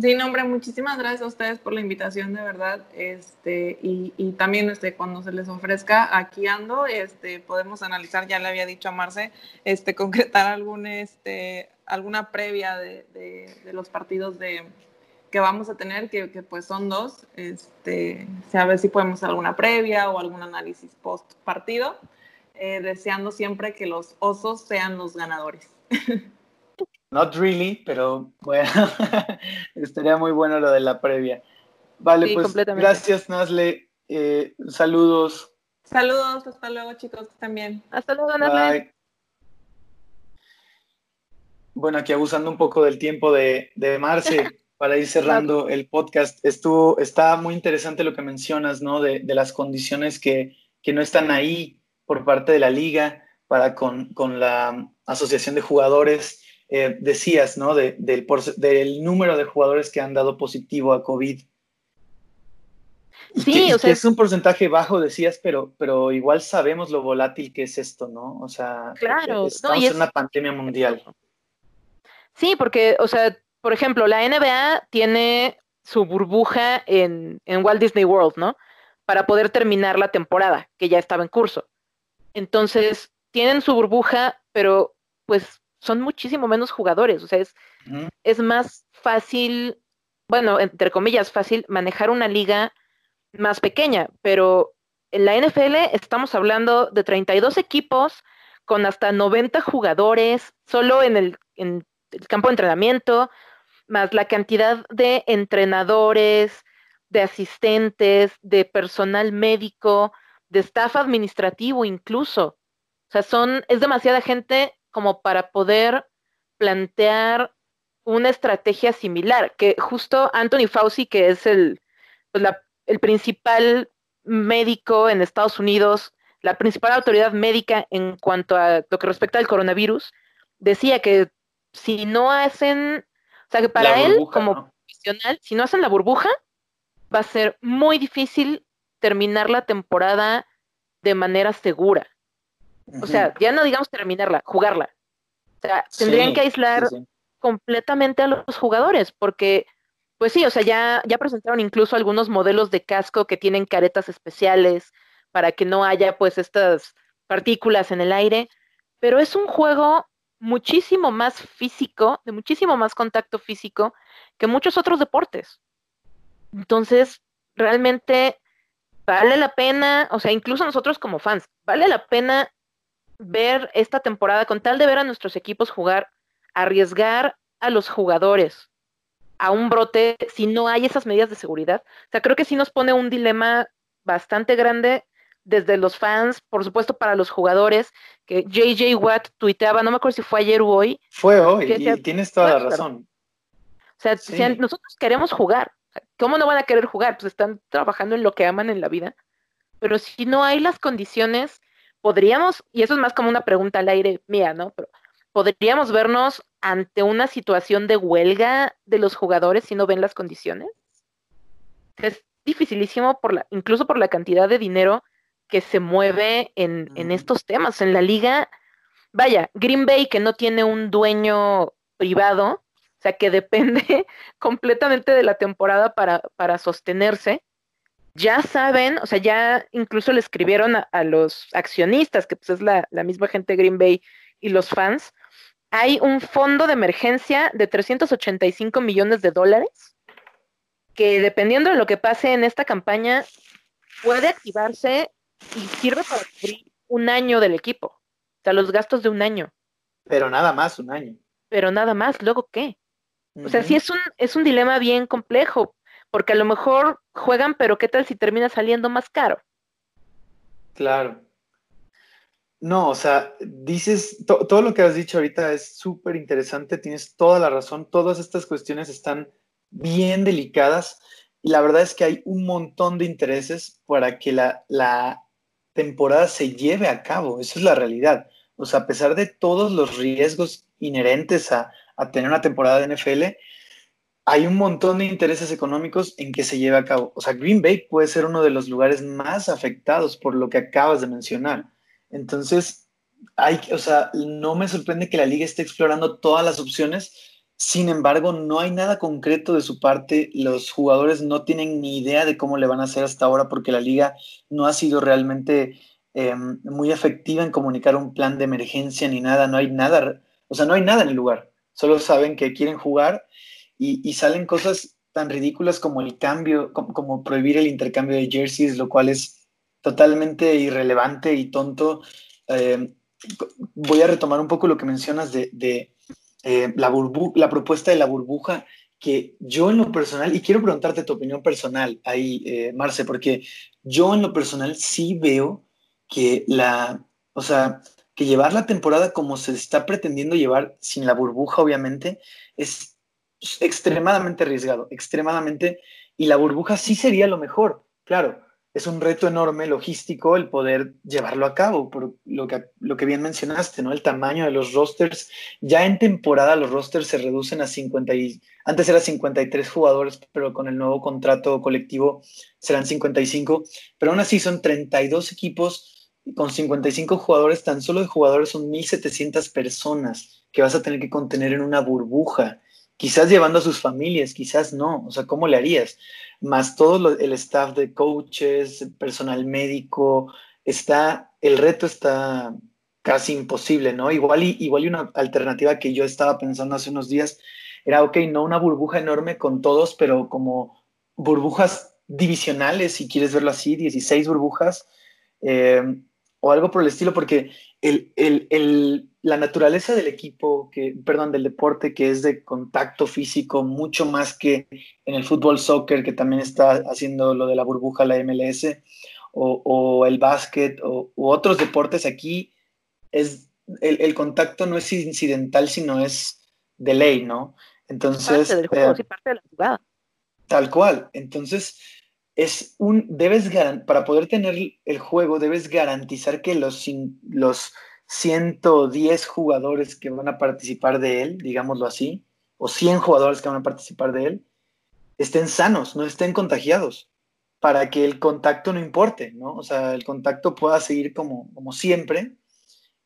Sí, no, hombre, muchísimas gracias a ustedes por la invitación, de verdad. Este, y, y, también este, cuando se les ofrezca, aquí ando, este, podemos analizar, ya le había dicho a Marce, este, concretar algún, este, alguna previa de, de los partidos de, que vamos a tener, que, pues son dos, este, a ver si podemos hacer alguna previa o algún análisis post partido, eh, deseando siempre que los osos sean los ganadores. Not really, pero bueno, estaría muy bueno lo de la previa. Vale, pues gracias Nasle, eh, saludos. Saludos, hasta luego chicos, también. Hasta luego Nasle. Bueno, aquí abusando un poco del tiempo de, de Marce. para ir cerrando el podcast, estuvo, está muy interesante lo que mencionas, ¿no? De, las condiciones que, no están ahí por parte de la liga para con, la asociación de jugadores. Eh, decías, ¿no? del, del número de jugadores que han dado positivo a COVID. Sí, o sea, es un porcentaje bajo, decías, pero, pero igual sabemos lo volátil que es esto, ¿no? O sea, claro, estamos en una pandemia mundial. Sí, porque, o sea, por ejemplo, la NBA tiene su burbuja en, Walt Disney World, ¿no? Para poder terminar la temporada, que ya estaba en curso. Entonces, tienen su burbuja, pero pues son muchísimo menos jugadores. O sea, es, es más fácil, bueno, entre comillas, fácil manejar una liga más pequeña, pero en la NFL estamos hablando de 32 equipos con hasta 90 jugadores solo en el, en el campo de entrenamiento, más la cantidad de entrenadores, de asistentes, de personal médico, de staff administrativo incluso. O sea, son, es demasiada gente como para poder plantear una estrategia similar, que justo Anthony Fauci, que es el, pues, el principal médico en Estados Unidos, la principal autoridad médica en cuanto a lo que respecta al coronavirus, decía que si no hacen, o sea, que para él, como profesional, si no hacen la burbuja, va a ser muy difícil terminar la temporada de manera segura. O sea, ya no digamos terminarla, jugarla. O sea, tendrían que aislar completamente a los jugadores, porque, pues sí, o sea, ya, ya presentaron incluso algunos modelos de casco que tienen caretas especiales para que no haya pues estas partículas en el aire, pero es un juego muchísimo más físico, de muchísimo más contacto físico que muchos otros deportes. Entonces, realmente vale la pena, o sea, incluso nosotros como fans, vale la pena ver esta temporada con tal de ver a nuestros equipos jugar, arriesgar a los jugadores a un brote si no hay esas medidas de seguridad. O sea, creo que sí nos pone un dilema bastante grande desde los fans, por supuesto para los jugadores, que JJ Watt tuiteaba, no me acuerdo si fue ayer o hoy. Fue hoy, y tienes toda la razón. O sea, si nosotros queremos jugar, ¿cómo no van a querer jugar? Pues están trabajando en lo que aman en la vida. Pero si no hay las condiciones, podríamos, y eso es más como una pregunta al aire mía, ¿no? Pero podríamos vernos ante una situación de huelga de los jugadores si no ven las condiciones. Es dificilísimo por la, incluso por la cantidad de dinero que se mueve en, estos temas. En la liga, vaya, Green Bay que no tiene un dueño privado, o sea, que depende completamente de la temporada para, para sostenerse, ya saben, o sea, ya incluso le escribieron a, los accionistas, que pues es la, la, misma gente de Green Bay y los fans, hay un fondo de emergencia de 385 millones de dólares, que dependiendo de lo que pase en esta campaña, puede activarse y sirve para cubrir un año del equipo. O sea, los gastos de un año. Pero nada más un año. Pero nada más, luego qué. O sea, sí es un, es un dilema bien complejo, porque a lo mejor juegan, pero ¿qué tal si termina saliendo más caro? Claro. No, o sea, dices, todo lo que has dicho ahorita es súper interesante, tienes toda la razón, todas estas cuestiones están bien delicadas y la verdad es que hay un montón de intereses para que la, la temporada se lleve a cabo. Esa es la realidad. O sea, a pesar de todos los riesgos inherentes a, tener una temporada de NFL, hay un montón de intereses económicos en que se lleve a cabo. O sea, Green Bay puede ser uno de los lugares más afectados por lo que acabas de mencionar. Entonces, o sea, no me sorprende que la liga esté explorando todas las opciones. Sin embargo, no hay nada concreto de su parte. Los jugadores no tienen ni idea de cómo le van a hacer hasta ahora porque la liga no ha sido realmente em, muy efectiva en comunicar un plan de emergencia ni nada. No hay nada, o sea, no hay nada en el lugar. Solo saben que quieren jugar y, salen cosas tan ridículas como el cambio, como, prohibir el intercambio de jerseys, lo cual es totalmente irrelevante y tonto. Em, voy a retomar un poco lo que mencionas de eh, la, la propuesta de la burbuja que yo en lo personal, y quiero preguntarte tu opinión personal ahí, eh, Marce, porque yo en lo personal sí veo que la, o sea, que llevar la temporada como se está pretendiendo llevar, sin la burbuja obviamente, es extremadamente arriesgado, extremadamente, y la burbuja sí sería lo mejor, claro, es un reto enorme logístico el poder llevarlo a cabo, por lo que, bien mencionaste, ¿no? El tamaño de los rosters. Ya en temporada los rosters se reducen a 50 y, antes era 53 jugadores, pero con el nuevo contrato colectivo serán 55, pero aún así son 32 equipos con 55 jugadores, tan solo de jugadores son 1.700 personas que vas a tener que contener en una burbuja quizás llevando a sus familias, quizás no, o sea, ¿cómo le harías? Más todo el staff de coaches, personal médico, está, el reto está casi imposible, ¿no? Igual y, igual y una alternativa que yo estaba pensando hace unos días era, ok, no una burbuja enorme con todos, pero como burbujas divisionales, si quieres verlo así, 16 burbujas, eh, o algo por el estilo, porque el, el la naturaleza del equipo, que, perdón, del deporte que es de contacto físico, mucho más que en el fútbol soccer, que también está haciendo lo de la burbuja, la MLS, o, el básquet, o, u otros deportes, aquí es el, contacto no es incidental, sino es de ley, ¿no? Entonces... Parte del juego, eh, sí, parte de la jugada. Tal cual. Entonces, es un, debes, para poder tener el juego, debes garantizar que los, los 110 jugadores que van a participar de él, digámoslo así, o 100 jugadores que van a participar de él, estén sanos, no estén contagiados, para que el contacto no importe, ¿no? O sea, el contacto pueda seguir como, como siempre,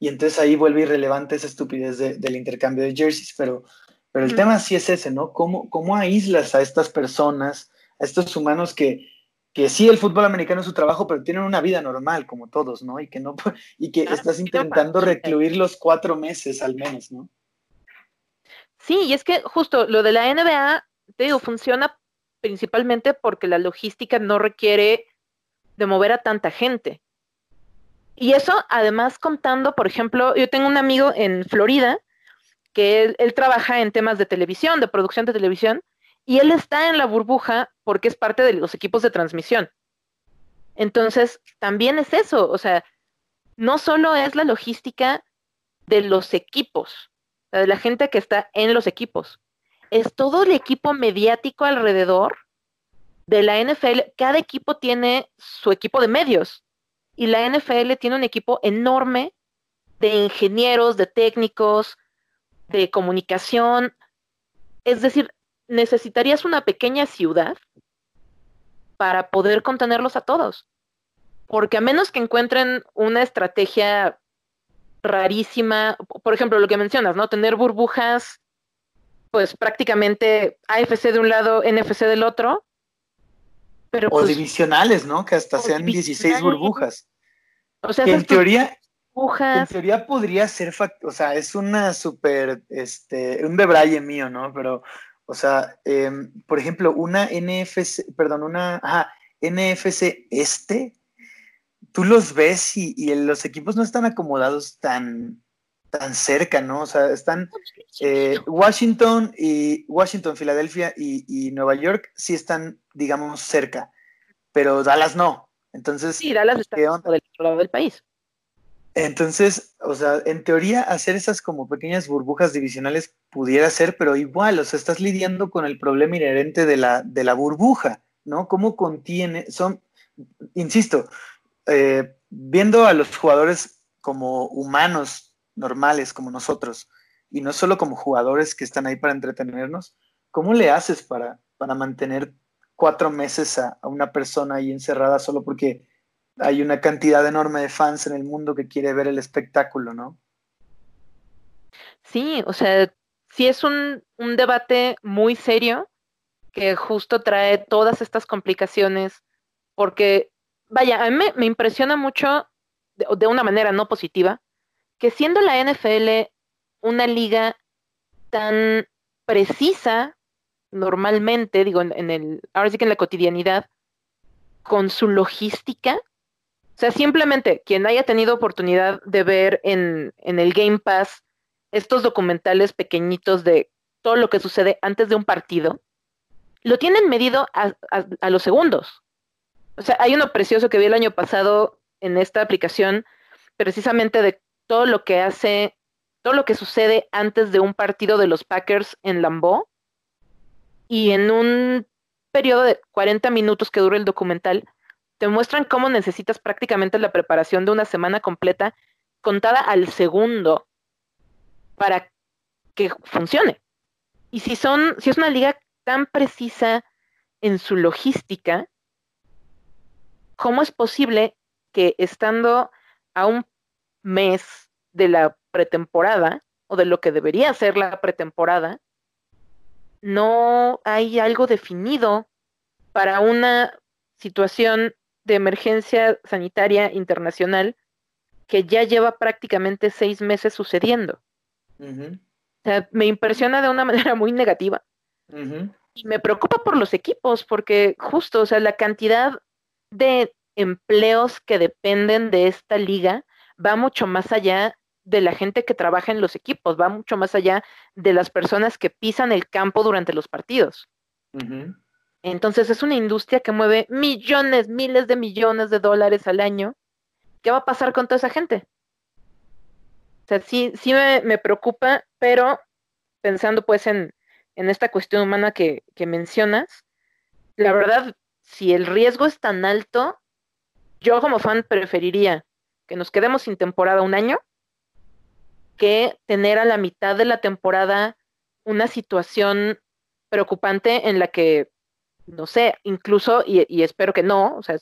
y entonces ahí vuelve irrelevante esa estupidez del intercambio de jerseys, pero, pero el tema sí es ese, ¿no? ¿Cómo, ¿Cómo aíslas a estas personas, a estos humanos que, que sí el fútbol americano es su trabajo, pero tienen una vida normal como todos, ¿no? Y que no y que estás intentando recluir los cuatro meses al menos, ¿no? Sí, y es que justo lo de la NBA, te digo, funciona principalmente porque la logística no requiere de mover a tanta gente. Y eso, además, contando, por ejemplo, yo tengo un amigo en Florida que él, él trabaja en temas de televisión, de producción de televisión, y él está en la burbuja porque es parte de los equipos de transmisión. Entonces, también es eso, o sea, no solo es la logística de los equipos, de la gente que está en los equipos, es todo el equipo mediático alrededor de la NFL. Cada equipo tiene su equipo de medios y la NFL tiene un equipo enorme de ingenieros, de técnicos, de comunicación. Es decir, necesitarías una pequeña ciudad para poder contenerlos a todos. Porque a menos que encuentren una estrategia rarísima, por ejemplo, lo que mencionas, ¿no? Tener burbujas, pues prácticamente AFC de un lado, NFC del otro. Pero, o pues divisionales, ¿no? Que hasta sean 16 burbujas. O sea, en teoría, en teoría podría ser, o sea, es una súper, este, un debraye mío, ¿no? Pero o sea, em, por ejemplo, una NFC, perdón, una NFC este, tú los ves y, los equipos no están acomodados tan, tan cerca, ¿no? O sea, están eh, Washington y Washington, Filadelfia y, Nueva York sí están, digamos, cerca, pero Dallas no. Entonces, sí, Dallas está del otro lado del país. Entonces, o sea, en teoría hacer esas como pequeñas burbujas divisionales pudiera ser, pero igual, o sea, estás lidiando con el problema inherente de la, de la burbuja, ¿no? ¿Cómo contiene? Son, insisto, eh, viendo a los jugadores como humanos normales, como nosotros, y no solo como jugadores que están ahí para entretenernos, ¿cómo le haces para, para mantener cuatro meses a, a una persona ahí encerrada solo porque hay una cantidad enorme de fans en el mundo que quiere ver el espectáculo, ¿no? Sí, o sea, sí es un, debate muy serio que justo trae todas estas complicaciones, porque, vaya, a mí me, impresiona mucho, de, una manera no positiva, que siendo la NFL una liga tan precisa normalmente, digo, en el, ahora sí que en la cotidianidad, con su logística, o sea, simplemente quien haya tenido oportunidad de ver en, el Game Pass estos documentales pequeñitos de todo lo que sucede antes de un partido, lo tienen medido a, a, los segundos. O sea, hay uno precioso que vi el año pasado en esta aplicación, precisamente de todo lo que hace, todo lo que sucede antes de un partido de los Packers en Lambeau. Y en un periodo de 40 minutos que dura el documental, te muestran cómo necesitas prácticamente la preparación de una semana completa contada al segundo para que funcione. Y si son, si es una liga tan precisa en su logística, ¿cómo es posible que estando a un mes de la pretemporada o de lo que debería ser la pretemporada, no hay algo definido para una situación de emergencia sanitaria internacional que ya lleva prácticamente seis meses sucediendo. o sea, me impresiona de una manera muy negativa. Y me preocupa por los equipos, porque justo, o sea, la cantidad de empleos que dependen de esta liga va mucho más allá de la gente que trabaja en los equipos, va mucho más allá de las personas que pisan el campo durante los partidos. Entonces es una industria que mueve millones, miles de millones de dólares al año. ¿Qué va a pasar con toda esa gente? O sea, sí, sí me, preocupa, pero pensando pues en, esta cuestión humana que, mencionas, la verdad si el riesgo es tan alto, yo como fan preferiría que nos quedemos sin temporada un año que tener a la mitad de la temporada una situación preocupante en la que, no sé, incluso, y, espero que no, o sea,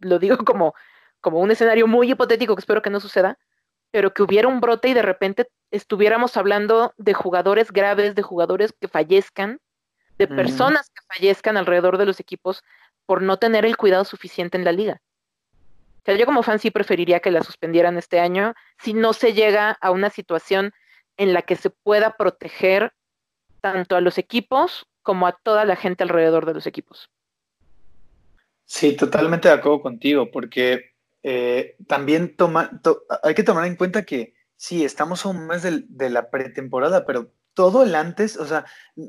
lo digo como, como un escenario muy hipotético que espero que no suceda, pero que hubiera un brote y de repente estuviéramos hablando de jugadores graves, de jugadores que fallezcan, de personas que fallezcan alrededor de los equipos por no tener el cuidado suficiente en la liga. O sea, yo como fan sí preferiría que la suspendieran este año si no se llega a una situación en la que se pueda proteger tanto a los equipos como a toda la gente alrededor de los equipos. Sí, totalmente de acuerdo contigo, porque eh, también toma, hay que tomar en cuenta que sí, estamos a un mes de la pretemporada, pero todo el antes, o sea,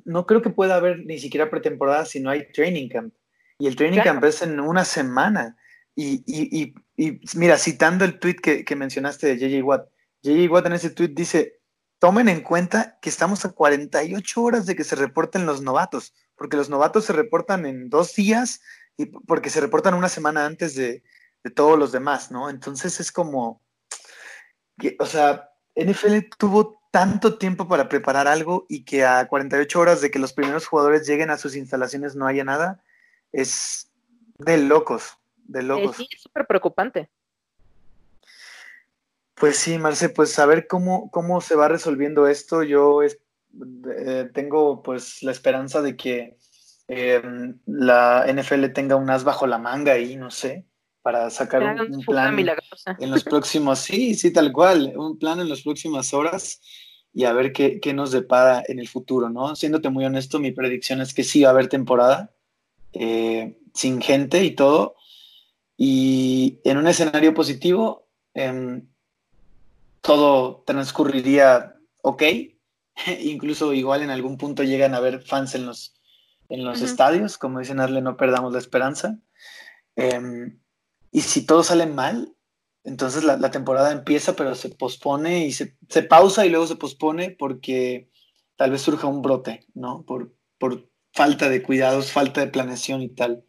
no creo que pueda haber ni siquiera pretemporada si no hay training camp. Y el training camp es en una semana. Y, y, y, mira, citando el tweet que, que mencionaste de JJ Watt, JJ Watt en ese tweet dice, tomen en cuenta que estamos a 48 horas de que se reporten los novatos, porque los novatos se reportan en dos días y porque se reportan una semana antes de, todos los demás, ¿no? Entonces es como, que, o sea, NFL tuvo tanto tiempo para preparar algo y que a 48 horas de que los primeros jugadores lleguen a sus instalaciones no haya nada, es de locos, de locos. sí, es súper preocupante. Pues sí, Marce, pues a ver cómo, cómo se va resolviendo esto. Yo eh, tengo pues la esperanza de que em, la NFL tenga un as bajo la manga y no sé, para sacar un, plan en los próximos, sí, sí, tal cual, un plan en las próximas horas y a ver qué, qué, nos depara en el futuro, ¿no? Siéndote muy honesto, mi predicción es que sí va a haber temporada, eh, sin gente y todo, y en un escenario positivo, em, todo transcurriría ok, incluso igual en algún punto llegan a haber fans en los, en los estadios, como dicen Arle, no perdamos la esperanza. Em, y si todo sale mal, entonces la, temporada empieza, pero se pospone y se, pausa y luego se pospone porque tal vez surja un brote, ¿no? Por, por falta de cuidados, falta de planeación y tal.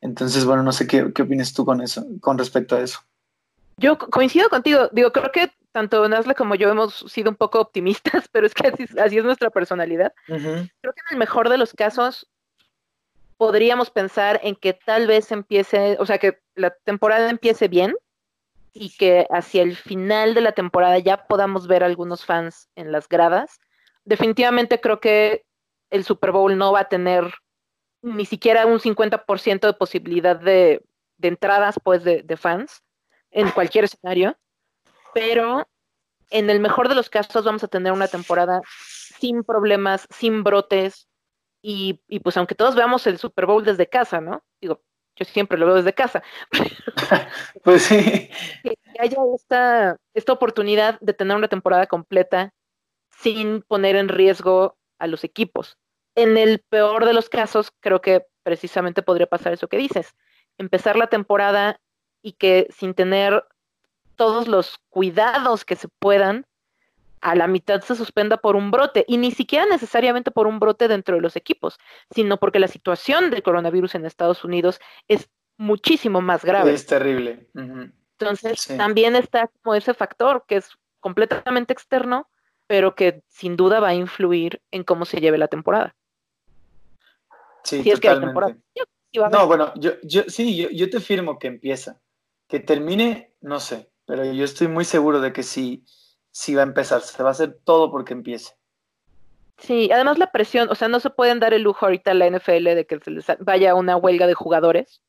Entonces, bueno, no sé qué, qué opinas tú con eso, con respecto a eso. Yo coincido contigo, digo, creo que tanto Nazle como yo hemos sido un poco optimistas, pero es que así, es nuestra personalidad. Creo que en el mejor de los casos podríamos pensar en que tal vez empiece, o sea, que la temporada empiece bien y que hacia el final de la temporada ya podamos ver algunos fans en las gradas. Definitivamente creo que el Super Bowl no va a tener ni siquiera un 50% de posibilidad de, entradas pues de, de, fans en cualquier escenario, pero en el mejor de los casos vamos a tener una temporada sin problemas, sin brotes, y, pues aunque todos veamos el Super Bowl desde casa, ¿no? Digo, yo siempre lo veo desde casa. pues sí. Que haya esta, esta oportunidad de tener una temporada completa sin poner en riesgo a los equipos. En el peor de los casos, creo que precisamente podría pasar eso que dices. Empezar la temporada y que sin tener todos los cuidados que se puedan, a la mitad se suspenda por un brote, y ni siquiera necesariamente por un brote dentro de los equipos, sino porque la situación del coronavirus en Estados Unidos es muchísimo más grave. Es terrible. Entonces, también está como ese factor que es completamente externo, pero que sin duda va a influir en cómo se lleve la temporada. Sí, totalmente. no, bueno, yo, yo sí, yo, yo te firmo que empieza. Que termine, no sé, pero yo estoy muy seguro de que sí si va a empezar, se va a hacer todo porque empiece. Sí, además la presión, o sea, no se pueden dar el lujo ahorita a la NFL de que se les vaya una huelga de jugadores.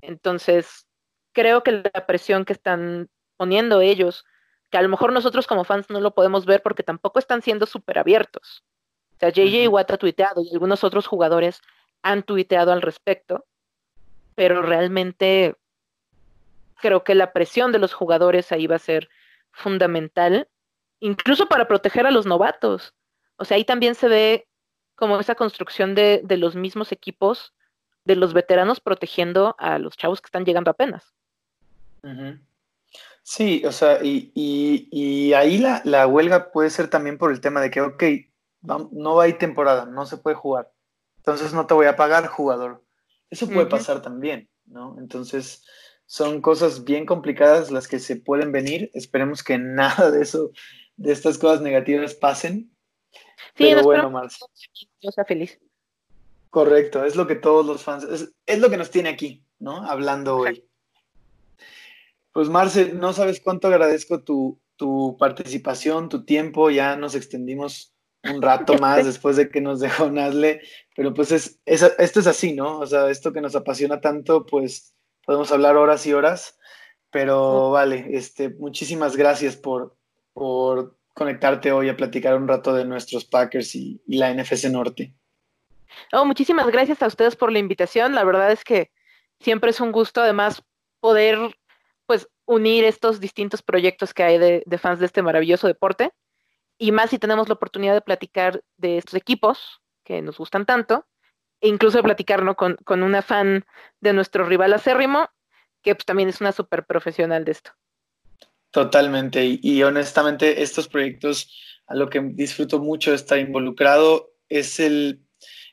Entonces, creo que la presión que están poniendo ellos, que a lo mejor nosotros como fans no lo podemos ver porque tampoco están siendo súper abiertos. O sea, JJ Watt ha tuiteado y algunos otros jugadores han tuiteado al respecto, pero realmente creo que la presión de los jugadores ahí va a ser fundamental, incluso para proteger a los novatos. O sea, ahí también se ve como esa construcción de, los mismos equipos, de los veteranos protegiendo a los chavos que están llegando apenas. Sí, o sea, y, ahí la, la, huelga puede ser también por el tema de que, ok, no va a ir temporada, no se puede jugar. Entonces no te voy a pagar, jugador. Eso puede pasar también, ¿no? Entonces, son cosas bien complicadas las que se pueden venir. Esperemos que nada de eso, de estas cosas negativas pasen. Sí, Pero bueno, Marce. Yo sea feliz. Correcto, es lo que todos los fans, es, lo que nos tiene aquí, ¿no? Hablando hoy. Pues Marce, no sabes cuánto agradezco tu, tu participación, tu tiempo, ya nos extendimos un rato más después de que nos dejó Nazle, pero pues es, esto es así, ¿no? O sea, esto que nos apasiona tanto, pues podemos hablar horas y horas, pero vale, este, muchísimas gracias por, por conectarte hoy a platicar un rato de nuestros Packers y, la NFC Norte. Oh, muchísimas gracias a ustedes por la invitación. La verdad es que siempre es un gusto, además, poder pues unir estos distintos proyectos que hay de, de fans de este maravilloso deporte y más si tenemos la oportunidad de platicar de estos equipos que nos gustan tanto, e incluso de platicar con, con, una fan de nuestro rival acérrimo, que pues, también es una súper profesional de esto. Totalmente, y, honestamente estos proyectos a lo que disfruto mucho estar involucrado es el,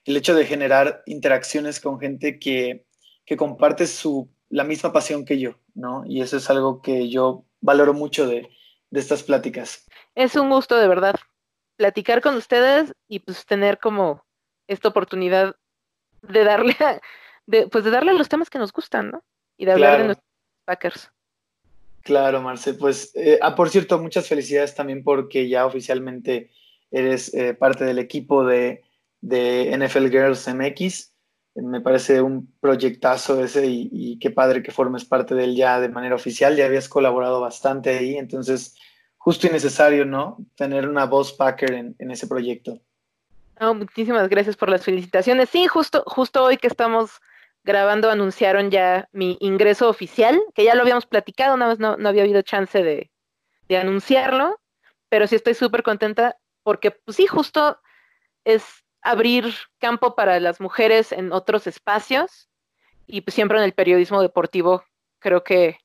el hecho de generar interacciones con gente que, que comparte su, la misma pasión que yo, ¿no? Y eso es algo que yo valoro mucho de, de estas pláticas. Es un gusto de verdad platicar con ustedes y pues tener como esta oportunidad de darle a, de, pues de darle los temas que nos gustan, ¿no? Y de hablar de nuestros Packers. Claro, Marce. Pues, eh, ah, por cierto, muchas felicidades también porque ya oficialmente eres eh, parte del equipo de, de, NFL Girls MX. Me parece un proyectazo ese y, y, qué padre que formes parte de él ya de manera oficial. Ya habías colaborado bastante ahí, entonces justo y necesario, ¿no? Tener una voz Packer en, ese proyecto. Muchísimas gracias por las felicitaciones. Sí, justo, justo hoy que estamos grabando anunciaron ya mi ingreso oficial, que ya lo habíamos platicado, una vez no, había habido chance de, anunciarlo, pero sí estoy súper contenta porque pues sí, justo es abrir campo para las mujeres en otros espacios y pues siempre en el periodismo deportivo creo que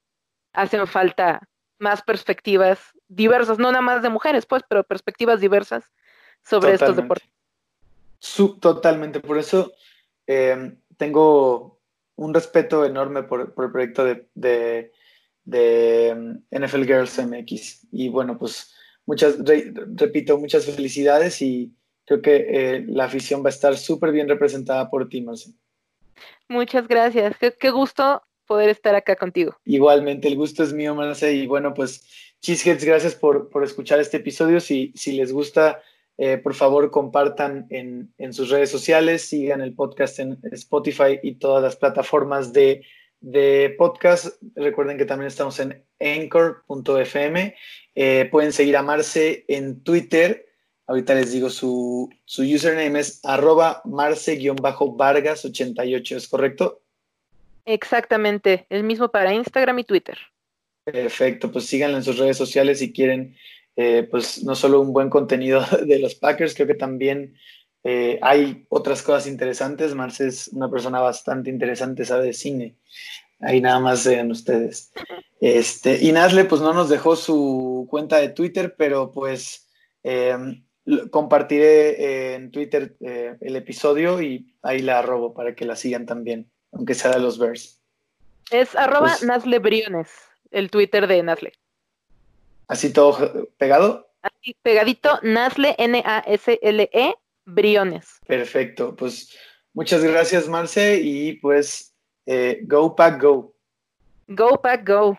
hacen falta más perspectivas diversas, no nada más de mujeres, pues, pero perspectivas diversas sobre estos deportes. Totalmente, por eso em, tengo un respeto enorme por, el proyecto de, de, NFL Girls MX. Y bueno, pues muchas, repito, muchas felicidades y creo que eh, la afición va a estar súper bien representada por ti, Marce. Muchas gracias. qué gusto poder estar acá contigo. Igualmente, el gusto es mío, Marce. Y bueno, pues, Cheeseheads, gracias por, escuchar este episodio. Si, si les gusta, eh, por favor, compartan en, sus redes sociales, sigan el podcast en Spotify y todas las plataformas de, podcast. Recuerden que también estamos en anchor.fm. Eh, pueden seguir a Marce en Twitter. Ahorita les digo su, su username es arroba marce-vargas88, ¿es correcto? Exactamente, el mismo para Instagram y Twitter. Perfecto, pues síganlo en sus redes sociales si quieren, eh, pues no solo un buen contenido de los Packers, creo que también eh, hay otras cosas interesantes. Marce es una persona bastante interesante, sabe de cine. Ahí nada más sean ustedes. Este, y Nazle, pues no nos dejó su cuenta de Twitter, pero pues em, compartiré en Twitter eh, el episodio y ahí la arrobo para que la sigan también aunque sea de los Bears. Es arroba pues Nasle Briones, el Twitter de Nasle. ¿Así todo pegado? Así pegadito, Nasle, N-A-S-L-E, Briones. Perfecto, pues muchas gracias Marce y pues eh, Go Pack Go. Go Pack Go.